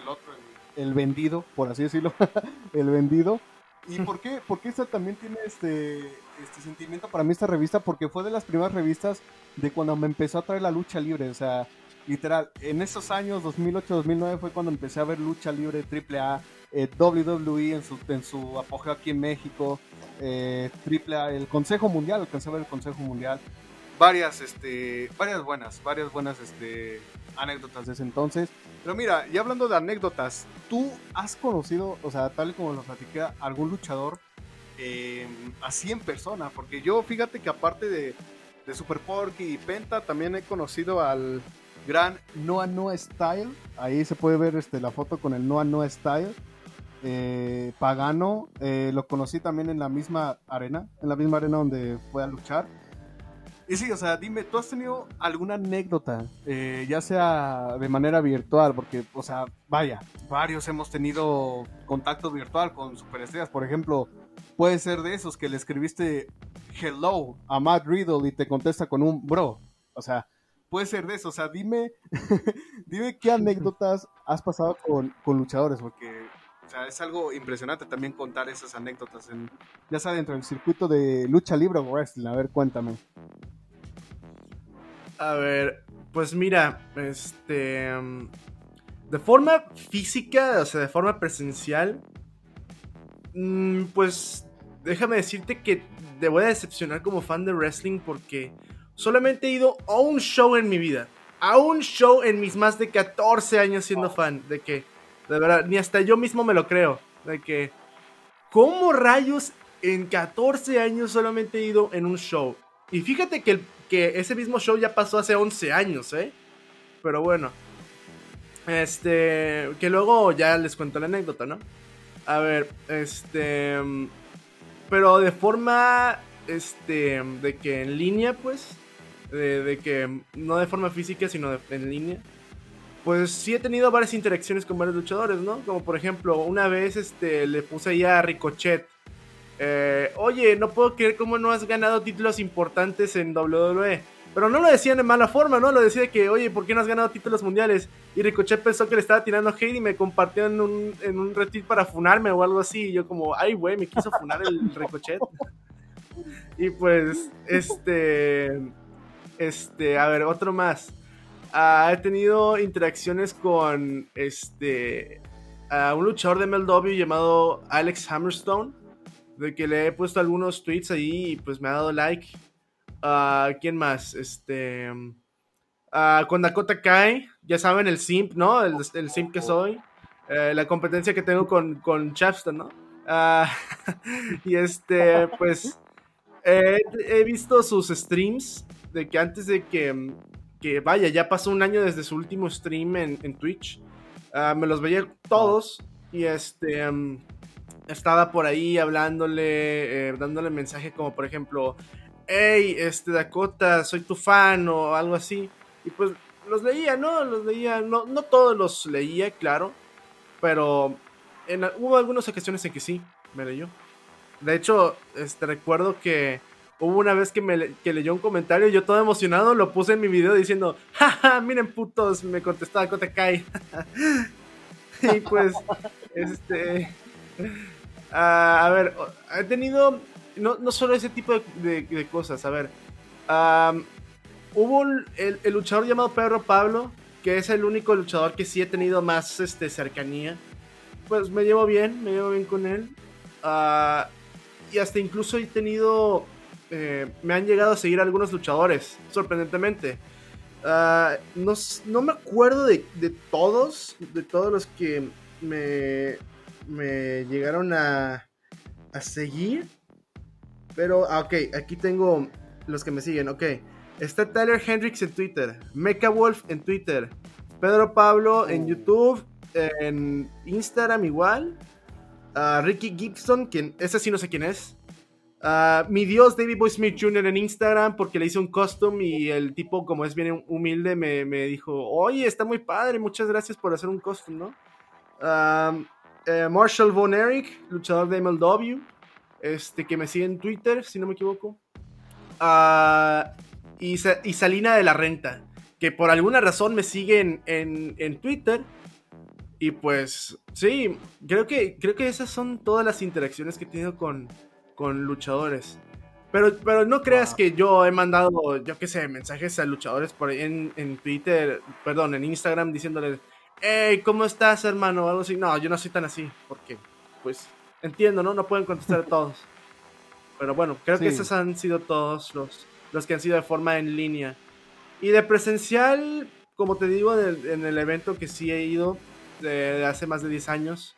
el, otro, el, vendido, por así decirlo, el vendido. ¿Y por qué? Porque esta también tiene este, este sentimiento para mí esta revista, porque fue de las primeras revistas de cuando me empezó a traer la lucha libre, o sea, literal, en esos años, 2008-2009 fue cuando empecé a ver lucha libre AAA, eh, WWE en su, en su apogeo aquí en México, eh, AAA, el Consejo Mundial, alcancé a ver el Consejo Mundial, varias, este, varias buenas, varias buenas, este, anécdotas de ese entonces. Pero mira, y hablando de anécdotas, ¿tú has conocido, o sea, tal y como lo platiqué, algún luchador eh, así en persona? Porque yo, fíjate que aparte de, de Super Porky y Penta. También he conocido al gran Noah Noah Style. Ahí se puede ver este, la foto con el Noah Noah Style. Eh, Pagano, eh, lo conocí también en la misma arena, en la misma arena donde fue a luchar. Y sí, o sea, dime, ¿tú has tenido alguna anécdota, eh, ya sea de manera virtual? Porque, o sea, vaya, varios hemos tenido contacto virtual con superestrellas. Por ejemplo, puede ser de esos que le escribiste hello a Matt Riddle y te contesta con un bro. O sea, puede ser de eso. O sea, dime, dime qué anécdotas has pasado con, luchadores, porque o sea, es algo impresionante también contar esas anécdotas, ya sea dentro del circuito de lucha libre o wrestling. A ver, cuéntame. A ver, pues mira, este. De forma física, o sea, de forma presencial, mm, pues déjame decirte que te voy a decepcionar como fan de wrestling porque solamente he ido a un show en mi vida. A un show en mis más de 14 años siendo fan. De que, de verdad, ni hasta yo mismo me lo creo. De que, ¿cómo rayos en 14 años solamente he ido en un show? Y fíjate que, que ese mismo show ya pasó hace 11 años, ¿eh? Pero bueno. Este, que luego ya les cuento la anécdota, ¿no? A ver, este pero de forma, este, de que en línea, pues, de, que no de forma física, sino en línea, pues sí he tenido varias interacciones con varios luchadores, ¿no? Como por ejemplo, una vez, este, le puse ahí a Ricochet, eh, oye, no puedo creer cómo no has ganado títulos importantes en WWE. Pero no lo decían de mala forma, ¿no? Lo decía que, oye, ¿por qué no has ganado títulos mundiales? Y Ricochet pensó que le estaba tirando hate y me compartió en un, en un retweet para funarme o algo así. Y yo como, ay, güey, me quiso funar el Ricochet. y pues, este... Este, a ver, otro más. Ah, he tenido interacciones con, este... un luchador de MLW llamado Alex Hammerstone. De que le he puesto algunos tweets ahí y pues me ha dado like. Uh, ¿Quién más? Este. Uh, con Dakota Kai, ya saben, el simp, ¿no? El, simp que soy. Eh, la competencia que tengo con, con Chapston, ¿no? Ah, y este, pues, he visto sus streams de que antes de que, que, vaya, ya pasó un año desde su último stream en, Twitch. Ah, me los veía todos y este estaba por ahí hablándole, eh, dándole mensaje como por ejemplo, hey, este Dakota, soy tu fan o algo así. Y pues los leía, ¿no? Los leía, no, no todos los leía, claro, pero en, hubo algunas ocasiones en que sí, me leyó. De hecho, este, recuerdo que hubo una vez que, me, que leyó un comentario y yo todo emocionado lo puse en mi video diciendo, jaja, miren putos, me contestó Dakota Kai. y pues, este... Ah, a ver, he tenido no, no solo ese tipo de, cosas, a ver. hubo el, luchador llamado Pedro Pablo, que es el único luchador que sí he tenido más este, cercanía. Pues me llevo bien, me llevo bien con él. Ah, y hasta incluso he tenido... Eh, me han llegado a seguir algunos luchadores, sorprendentemente. Ah, no, me acuerdo de, de, todos, de todos los que me, me llegaron a, a seguir. Pero, ah, ok, aquí tengo los que me siguen, ok. Está Tyler Hendricks en Twitter, Mecha Wolf en Twitter, Pedro Pablo en oh. YouTube, en Instagram igual, uh, Ricky Gibson, quien, ese sí no sé quién es. Uh, mi dios David Boy Smith Jr. en Instagram porque le hice un custom y el tipo, como es bien humilde, me, me dijo: Oye, está muy padre, muchas gracias por hacer un custom, ¿no? Eh, Marshall Von Eric, luchador de MLW, este, que me sigue en Twitter, si no me equivoco. Uh, y, Salina de la Renta, que por alguna razón me sigue en, en, Twitter. Y pues, sí, creo que, creo que esas son todas las interacciones que he tenido con, con luchadores. Pero, pero no creas que yo he mandado, yo qué sé, mensajes a luchadores por ahí en, en Twitter, perdón, en Instagram diciéndoles, hey, ¿cómo estás, hermano? algo así. No, yo no soy tan así, porque, pues, entiendo, ¿no? No pueden contestar a todos. Pero bueno, creo que esos han sido todos los, los que han sido de forma en línea. Y de presencial, como te digo, en el, evento que sí he ido de, hace más de 10 años,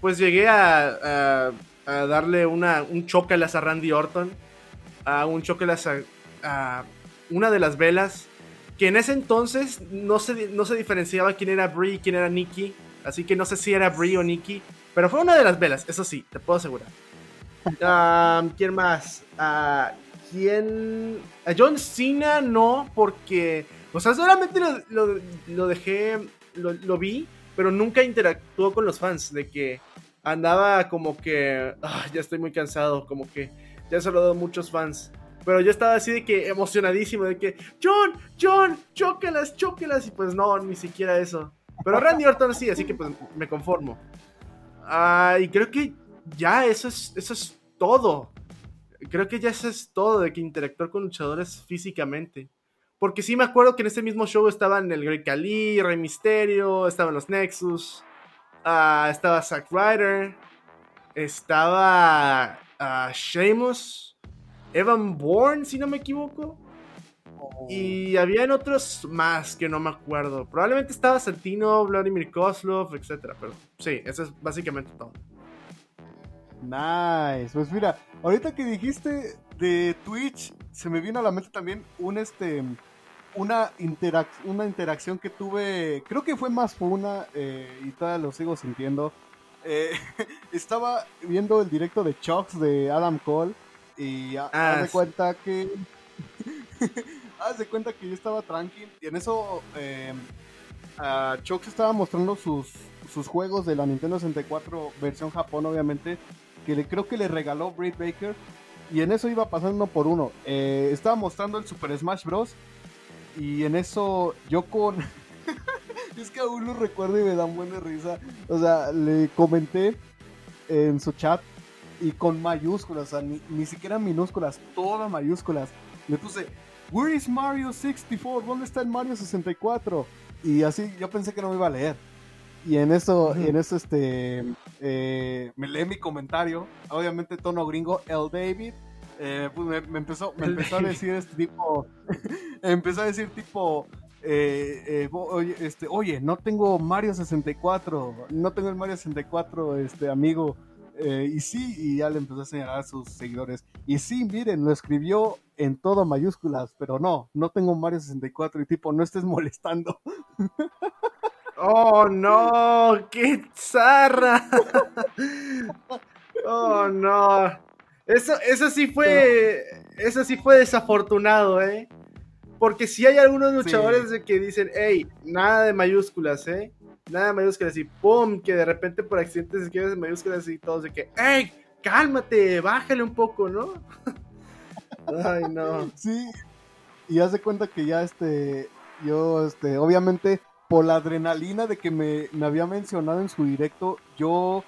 pues llegué a, a, darle una, un chocalas a Randy Orton, a un chocalas a, a una de las velas que en ese entonces no se, no se diferenciaba quién era Brie y quién era Nikki. Así que no sé si era Brie o Nikki. Pero fue una de las velas, eso sí, te puedo asegurar. ¿Quién más? Uh, ¿Quién? A John Cena no, porque. O sea, solamente lo, dejé. Lo, vi, pero nunca interactuó con los fans. De que andaba como que. Ah, ya estoy muy cansado, como que ya se lo dado muchos fans. Pero yo estaba así de que emocionadísimo, de que, John, John, chóquelas, chóquelas. Y pues no, ni siquiera eso. Pero Randy Orton sí, así que pues me conformo. Ah, y creo que ya eso es, eso es todo. Creo que ya eso es todo de que interactuar con luchadores físicamente. Porque sí me acuerdo que en ese mismo show estaban el Great Khali, Rey Mysterio, estaban los Nexus, ah, estaba Zack Ryder, estaba uh, Sheamus, Evan Bourne, si no me equivoco. Oh. Y habían otros más que no me acuerdo. Probablemente estaba Santino, Vladimir Kozlov, etc. Pero sí, eso es básicamente todo. Nice. Pues mira, ahorita que dijiste de Twitch, se me vino a la mente también un este una, una interacción que tuve, creo que fue más una eh, y todavía lo sigo sintiendo. Eh, estaba viendo el directo de Chucks de Adam Cole y ah, haz de cuenta que. haz de cuenta que yo estaba tranquilo. Y en eso. Eh, Chox estaba mostrando sus, sus juegos de la Nintendo 64 versión Japón, obviamente. Que le, creo que le regaló Britt Baker. Y en eso iba pasando uno por uno. Eh, estaba mostrando el Super Smash Bros. Y en eso yo con. es que aún lo recuerdo y me dan buena risa. O sea, le comenté en su chat y con mayúsculas, o sea, ni, siquiera minúsculas, todas mayúsculas. Le puse, Where is Mario 64? ¿Dónde está el Mario 64? Y así yo pensé que no me iba a leer. Y en eso, en eso este, eh, me lee mi comentario, obviamente tono gringo, el David, eh, pues me, empezó, me empezó a decir este tipo, empezó a decir tipo, eh, oye, este, oye, no tengo Mario 64, no tengo el Mario 64, este, amigo, Eh, y sí, y ya le empezó a señalar a sus seguidores. Y sí, miren, lo escribió en todo mayúsculas, pero no, no tengo Mario 64 y tipo, no estés molestando. Oh, no, qué zarra. Oh, no. Eso, eso sí fue, eso sí fue desafortunado, ¿eh? Porque si hay algunos luchadores que dicen, hey, nada de mayúsculas, ¿eh? Nada de mayúsculas y ¡pum! Que de repente por accidente se escribe en mayúsculas y todos de que, hey, cálmate, bájale un poco, ¿no? Ay, no. Sí, y haz de cuenta que ya este, yo, este, obviamente, por la adrenalina de que me, había mencionado en su directo, yo,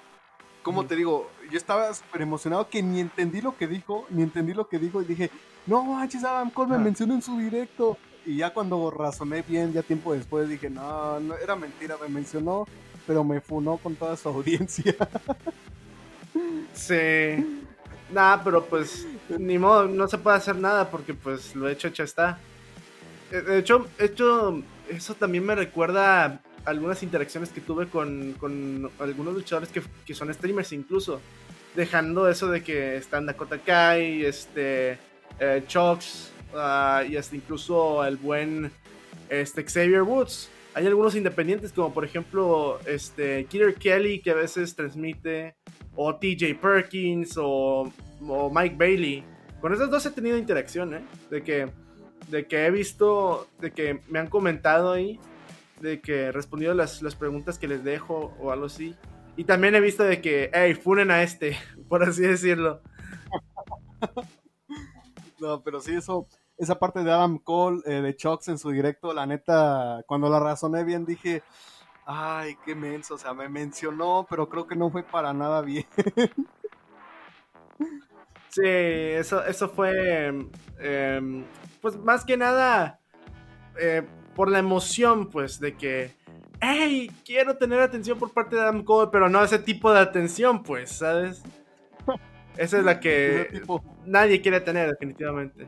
¿cómo te digo? Yo estaba súper emocionado que ni entendí lo que dijo, ni entendí lo que dijo y dije, no manches, Adam Cole me mencionó en su directo. Y ya cuando razoné bien, ya tiempo después dije, no, no era mentira, me mencionó, pero me funó con toda su audiencia. Sí. Nada, pero pues ni modo, no se puede hacer nada porque pues lo hecho ya está. Eh, de hecho, hecho, eso también me recuerda algunas interacciones que tuve con, con algunos luchadores que, que, son streamers incluso. Dejando eso de que están Dakota Kai, este, eh, ah, y hasta incluso el buen este, Xavier Woods. Hay algunos independientes como por ejemplo este, Killer Kelly que a veces transmite o TJ Perkins o, Mike Bailey. Con esos dos he tenido interacción, ¿eh? De que, de que he visto, de que me han comentado ahí, de que he respondido las, las preguntas que les dejo o algo así. Y también he visto de que, hey, funen a este, por así decirlo. No, pero sí, eso, esa parte de Adam Cole, eh, de Chucks en su directo, la neta, cuando la razoné bien dije, Ay, qué menso, o sea, me mencionó, pero creo que no fue para nada bien. Sí, eso, eso fue, em, pues más que nada, eh, por la emoción, pues, de que, hey, quiero tener atención por parte de Adam Cole, pero no ese tipo de atención, pues, ¿sabes? Esa es la que nadie quiere tener, definitivamente.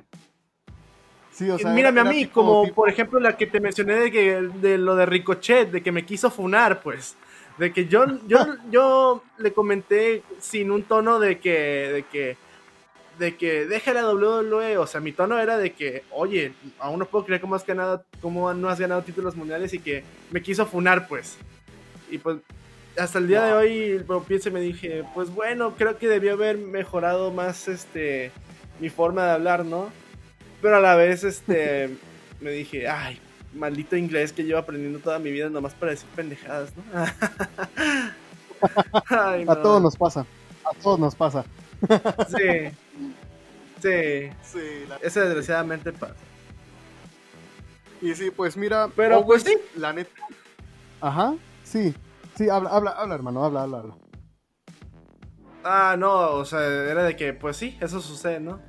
Mírame a mí, como por ejemplo la que te mencioné de, que, de lo de Ricochet, de que me quiso funar, pues. De que yo, yo, yo le comenté sin un tono de que, de que, de que deja la WWE, o sea, mi tono era de que, oye, aún no puedo creer cómo has ganado, cómo no has ganado títulos mundiales y que me quiso funar, pues. Y pues, hasta el día de hoy, pienso y me dije, pues bueno, creo que debió haber mejorado más, este, mi forma de hablar, ¿no? Pero a la vez, este, me dije, ay, maldito inglés que llevo aprendiendo toda mi vida nomás para decir pendejadas, ¿no? A todos nos pasa, a todos nos pasa. Sí, sí, sí eso desgraciadamente pasa. Y sí, pues mira, pero pues sí, la neta. Ajá, sí, sí, habla, habla, habla, hermano, habla, habla, habla. Ah, no, o sea, era de que, pues sí, eso sucede, ¿no?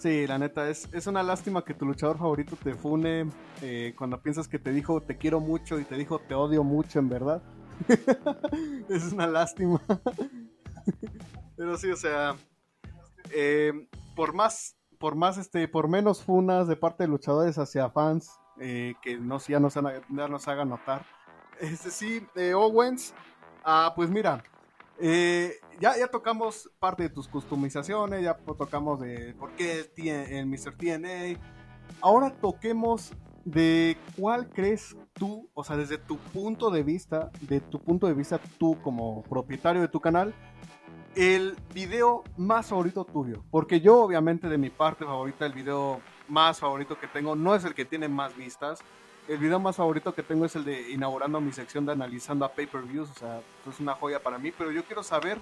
Sí, la neta, es, es una lástima que tu luchador favorito te fune eh, cuando piensas que te dijo te quiero mucho y te dijo te odio mucho, en verdad. es una lástima. Pero sí, o sea, eh, por más, por más, este, por menos funas de parte de luchadores hacia fans eh, que no, ya, nos, ya nos hagan notar. Este sí, Owens, ah, pues mira, eh, ya, ya tocamos parte de tus customizaciones, ya tocamos de por qué el Mr. TNA. Ahora toquemos de cuál crees tú, o sea, desde tu punto de vista, de tu punto de vista tú como propietario de tu canal, el video más favorito tuyo. Porque yo obviamente de mi parte favorita, el video más favorito que tengo no es el que tiene más vistas, el video más favorito que tengo es el de inaugurando mi sección de analizando a pay-per-views, o sea, es una joya para mí, pero yo quiero saber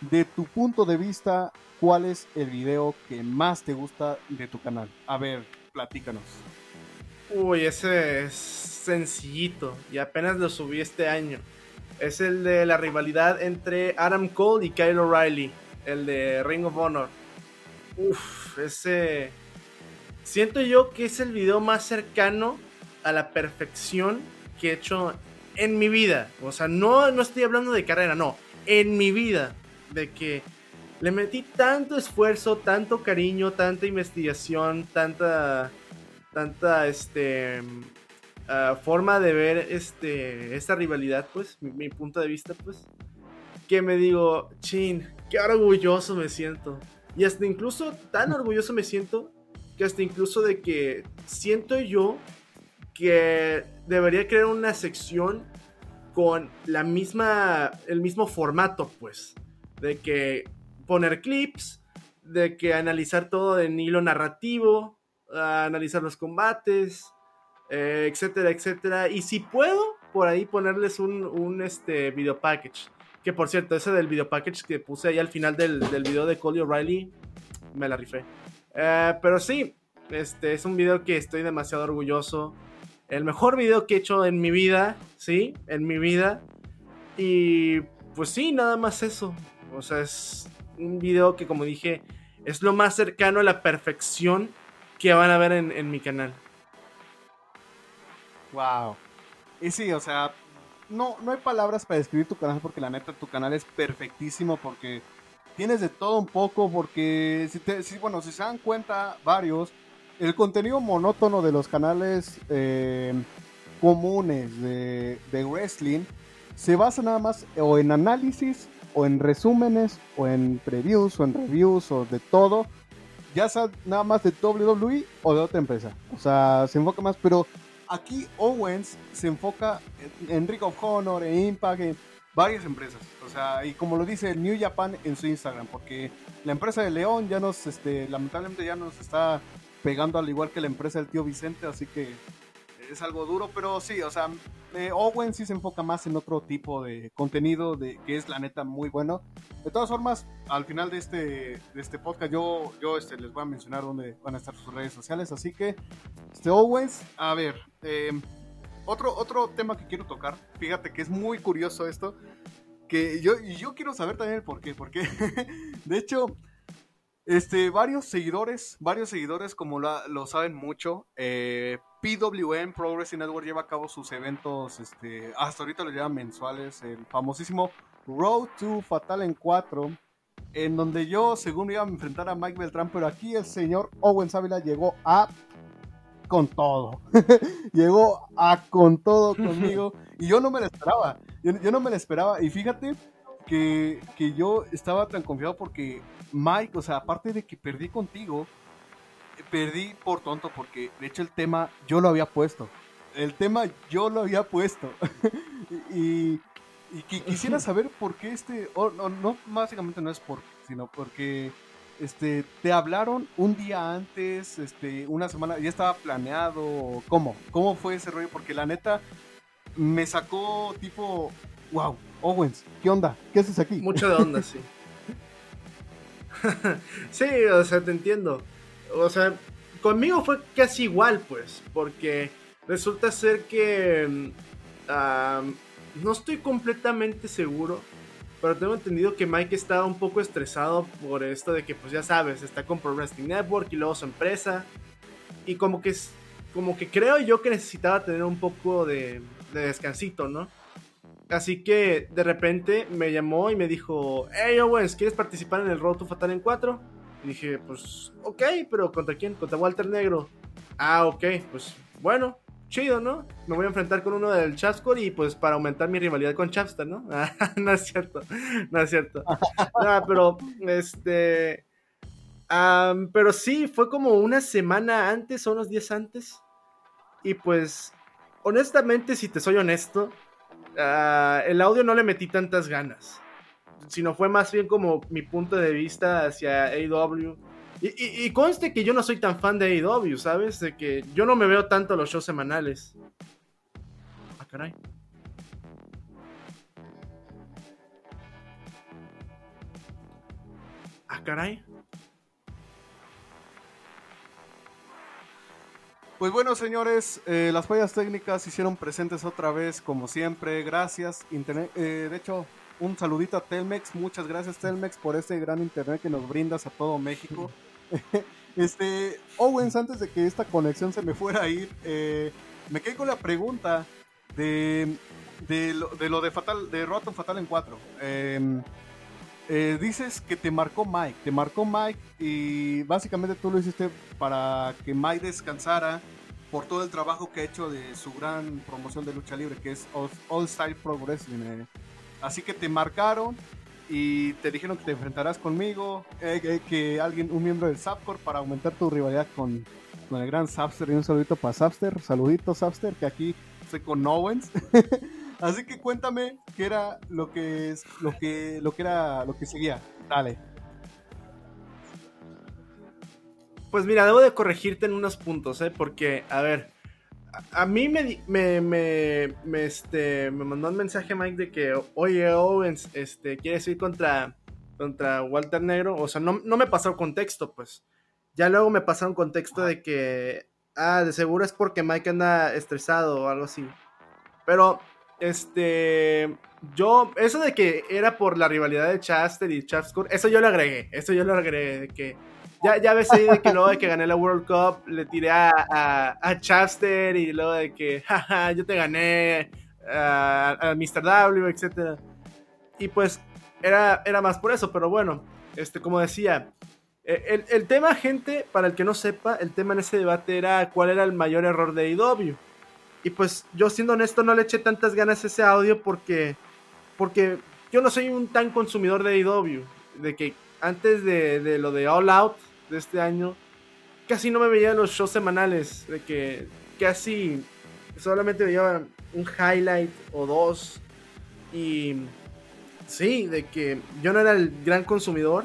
de tu punto de vista cuál es el video que más te gusta de tu canal. A ver, platícanos. Uy, ese es sencillito y apenas lo subí este año. Es el de la rivalidad entre Adam Cole y Kyle O'Reilly, el de Ring of Honor. Uf, ese... Siento yo que es el video más cercano a la perfección que he hecho en mi vida. O sea, no, no estoy hablando de carrera, no, en mi vida. De que le metí tanto esfuerzo, tanto cariño, tanta investigación, tanta, tanta, este, forma de ver este, esta rivalidad, pues, mi, punto de vista, pues, que me digo, chin, qué orgulloso me siento. Y hasta incluso tan orgulloso me siento que hasta incluso de que siento yo que debería crear una sección con la misma, el mismo formato, pues, de que poner clips, de que analizar todo en hilo narrativo, analizar los combates, eh, etcétera, etcétera. Y si puedo, por ahí ponerles un, un este, video package. Que por cierto, ese del video package que puse ahí al final del, del video de Cody O'Reilly, me la rifé. Eh, pero sí, este es un video que estoy demasiado orgulloso. El mejor video que he hecho en mi vida, sí, en mi vida. Y pues sí, nada más eso. O sea, es un video que como dije, es lo más cercano a la perfección que van a ver en, en mi canal. Wow. Y sí, o sea, no, no hay palabras para describir tu canal porque la neta tu canal es perfectísimo porque tienes de todo un poco porque si, bueno, si se dan cuenta varios, el contenido monótono de los canales eh, comunes de, de wrestling se basa nada más o en análisis o en resúmenes o en previews o en reviews o de todo ya sea nada más de WWE o de otra empresa. O sea, se enfoca más, pero aquí Owens se enfoca en, Ring of Honor, en Impact, en varias empresas. O sea, y como lo dice New Japan en su Instagram, porque la empresa de León ya nos, este, lamentablemente ya nos está pegando al igual que la empresa del tío Vicente, así que es algo duro, pero sí, o sea, eh, Owen sí se enfoca más en otro tipo de contenido de, que es la neta muy bueno. De todas formas, al final de este, de este podcast yo, yo este, les voy a mencionar dónde van a estar sus redes sociales, así que este Owens, a ver, em, otro, otro tema que quiero tocar, fíjate que es muy curioso esto, que yo, yo quiero saber también el por qué, porque de hecho... Este, varios seguidores, varios seguidores, como lo saben mucho, eh, PWN Progress Network lleva a cabo sus eventos, este, hasta ahorita lo llevan mensuales, el famosísimo Road to Fatal en 4, en donde yo, según iba a enfrentar a Mike Beltrán, pero aquí el señor Owen Ávila llegó a con todo. llegó a con todo conmigo y yo no me lo esperaba. Yo, no me lo esperaba. Y fíjate que, que yo estaba tan confiado porque Mike, o sea, aparte de que perdí contigo, perdí por tonto porque de hecho el tema yo lo había puesto. El tema yo lo había puesto. y, y quisiera saber por qué este, no, no, básicamente no es por, sino porque este, te hablaron un día antes, este, una semana, ya estaba planeado, ¿cómo? ¿Cómo fue ese rollo? Porque la neta me sacó tipo, wow, Owens, ¿qué onda? ¿Qué haces aquí? Mucho de onda, sí. sí, o sea, te entiendo o sea, conmigo fue casi igual, pues, porque resulta ser que mm, no estoy completamente seguro, pero tengo entendido que Mike estaba un poco estresado por esto de que, pues ya sabes, está con Pro Wrestling Network y luego su empresa, y como que, como que creo yo que necesitaba tener un poco de, de descansito, ¿no? Así que de repente me llamó y me dijo, hey Owens, ¿quieres participar en el Road to Fatal en 4? Y dije, pues, ok, pero ¿contra quién? Contra Walter Negro. Ah, ok, pues, bueno, chido, ¿no? Me voy a enfrentar con uno del Chapscore y pues para aumentar mi rivalidad con Chapster, ¿no? no es cierto, no es cierto. No, pero, este... pero sí, fue como una semana antes o unos días antes. Y pues, honestamente, si te soy honesto, ah, el audio no le metí tantas ganas sino fue más bien como mi punto de vista hacia AEW. Y, conste que yo no soy tan fan de AEW, ¿sabes? De que yo no me veo tanto los shows semanales. Ah, caray. Ah, caray. Pues bueno, señores, eh, las fallas técnicas hicieron presentes otra vez, como siempre. Gracias. Internet, eh, de hecho, un saludito a Telmex. Muchas gracias, Telmex, por este gran internet que nos brindas a todo México. este, Owens, antes de que esta conexión se me fuera a ir, eh, me quedé con la pregunta de, de, lo, de, Fatal, de Rotten Fatal en 4. Eh, dices que te marcó Mike, te marcó Mike y básicamente tú lo hiciste para que Mike descansara por todo el trabajo que ha hecho de su gran promoción de lucha libre, que es All, Style Pro Wrestling. Eh. Así que te marcaron y te dijeron que te enfrentarás conmigo, eh, que alguien, un miembro del Sapcore para aumentar tu rivalidad con, con el gran Sapster. Y un saludito para Sapster, saludito Sapster, que aquí estoy con Owens. Así que cuéntame qué era lo que es, lo que, lo que era, lo que seguía. Dale. Pues mira, debo de corregirte en unos puntos, ¿eh? Porque, a ver, a, mí me, me, me, este, me mandó un mensaje Mike de que, oye, Owens, este, ¿quieres ir contra, contra Walter Negro? O sea, no, no me pasó contexto, pues. Ya luego me pasaron contexto de que, ah, de seguro es porque Mike anda estresado o algo así. Pero, este, yo, eso de que era por la rivalidad de Chaster y Chafscore, eso yo lo agregué, eso yo lo agregué, de que ya, ya ves ahí de que luego de que gané la World Cup le tiré a, a, Chapster y luego de que, jaja, yo te gané a, a Mr. W, etc. Y pues era, era más por eso, pero bueno, este, como decía, e, el, el, tema, gente, para el que no sepa, el tema en ese debate era cuál era el mayor error de IW. Y pues yo siendo honesto no le eché tantas ganas a ese audio porque, porque yo no soy un tan consumidor de IW. De que antes de, de lo de All Out, de este año, casi no me veía los shows semanales, de que casi solamente veía un highlight o dos. Y sí, de que yo no era el gran consumidor.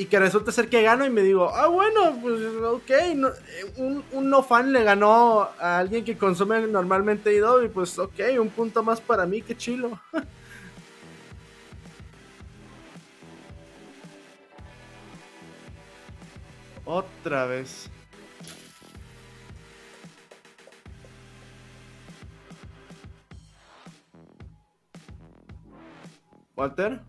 Y que resulta ser que gano y me digo, ah, bueno, pues ok, un, un, no fan le ganó a alguien que consume normalmente IDO y pues ok, un punto más para mí, qué chilo. Otra vez. Walter.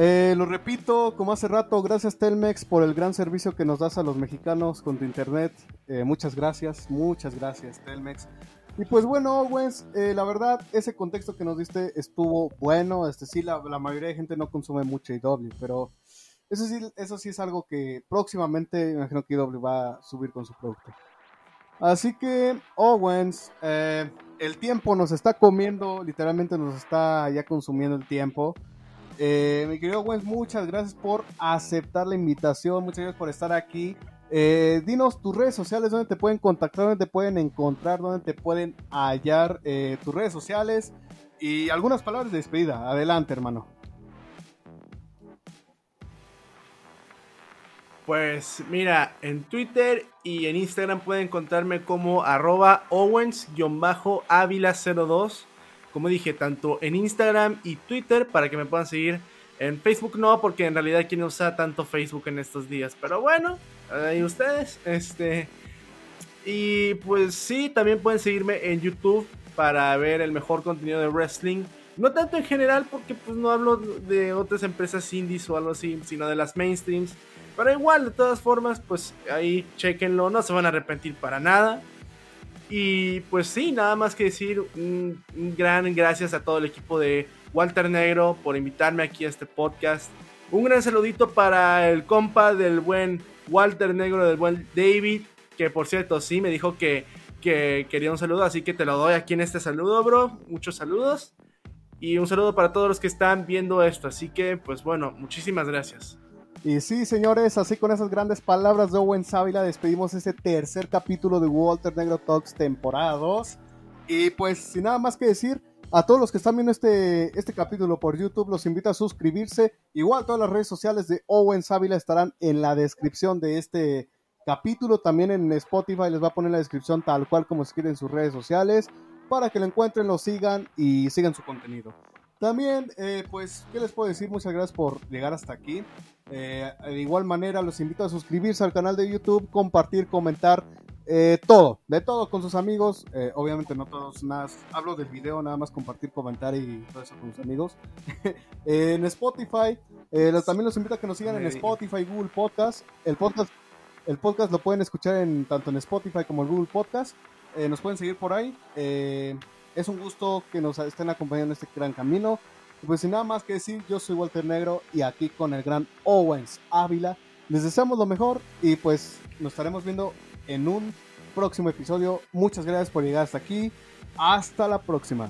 Eh, lo repito, como hace rato, gracias Telmex por el gran servicio que nos das a los mexicanos con tu internet. Eh, muchas gracias, muchas gracias Telmex. Y pues bueno, Owens, eh, la verdad, ese contexto que nos diste estuvo bueno. Este sí, la, la mayoría de gente no consume mucho IW, pero eso sí, eso sí es algo que próximamente imagino que IW va a subir con su producto. Así que, Owens, eh, el tiempo nos está comiendo, literalmente nos está ya consumiendo el tiempo. Eh, mi querido Owens, muchas gracias por aceptar la invitación, muchas gracias por estar aquí. Eh, dinos tus redes sociales, dónde te pueden contactar, dónde te pueden encontrar, dónde te pueden hallar tus redes sociales y algunas palabras de despedida. Adelante, hermano. Pues mira, en Twitter y en Instagram pueden encontrarme como arroba owens-ávila02. Como dije, tanto en Instagram y Twitter para que me puedan seguir. En Facebook no, porque en realidad quien usa tanto Facebook en estos días. Pero bueno, ahí ustedes. Este. Y pues sí, también pueden seguirme en YouTube para ver el mejor contenido de wrestling. No tanto en general, porque pues no hablo de otras empresas indies o algo así, sino de las mainstreams pero igual, de todas formas, pues ahí chequenlo, no se van a arrepentir para nada. Y pues sí, nada más que decir un, gran gracias a todo el equipo de Walter Negro por invitarme aquí a este podcast. Un gran saludito para el compa del buen Walter Negro, del buen David, que por cierto sí me dijo que, que quería un saludo, así que te lo doy aquí en este saludo, bro. Muchos saludos. Y un saludo para todos los que están viendo esto. Así que, pues bueno, muchísimas gracias. Y sí, señores, así con esas grandes palabras de Owen Sávila despedimos este tercer capítulo de Walter Negro Talks temporada 2. Y pues sin nada más que decir, a todos los que están viendo este, este capítulo por YouTube, los invito a suscribirse. Igual todas las redes sociales de Owen Sávila estarán en la descripción de este capítulo. También en Spotify les va a poner la descripción tal cual como se en sus redes sociales para que lo encuentren, lo sigan y sigan su contenido. También, eh, pues, ¿qué les puedo decir? Muchas gracias por llegar hasta aquí. Eh, de igual manera, los invito a suscribirse al canal de YouTube, compartir, comentar, eh, todo, de todo con sus amigos. obviamente no todos, nada, hablo del video, nada más compartir, comentar y todo eso con sus amigos. en Spotify, también los invito a que nos sigan en Spotify, Google Podcast. El podcast, el podcast lo pueden escuchar en, tanto en Spotify como en Google Podcast. nos pueden seguir por ahí. Es un gusto que nos estén acompañando en este gran camino. Pues sin nada más que decir, yo soy Walter Negro y aquí con el gran Owens Ávila. Les deseamos lo mejor y pues nos estaremos viendo en un próximo episodio. Muchas gracias por llegar hasta aquí. Hasta la próxima.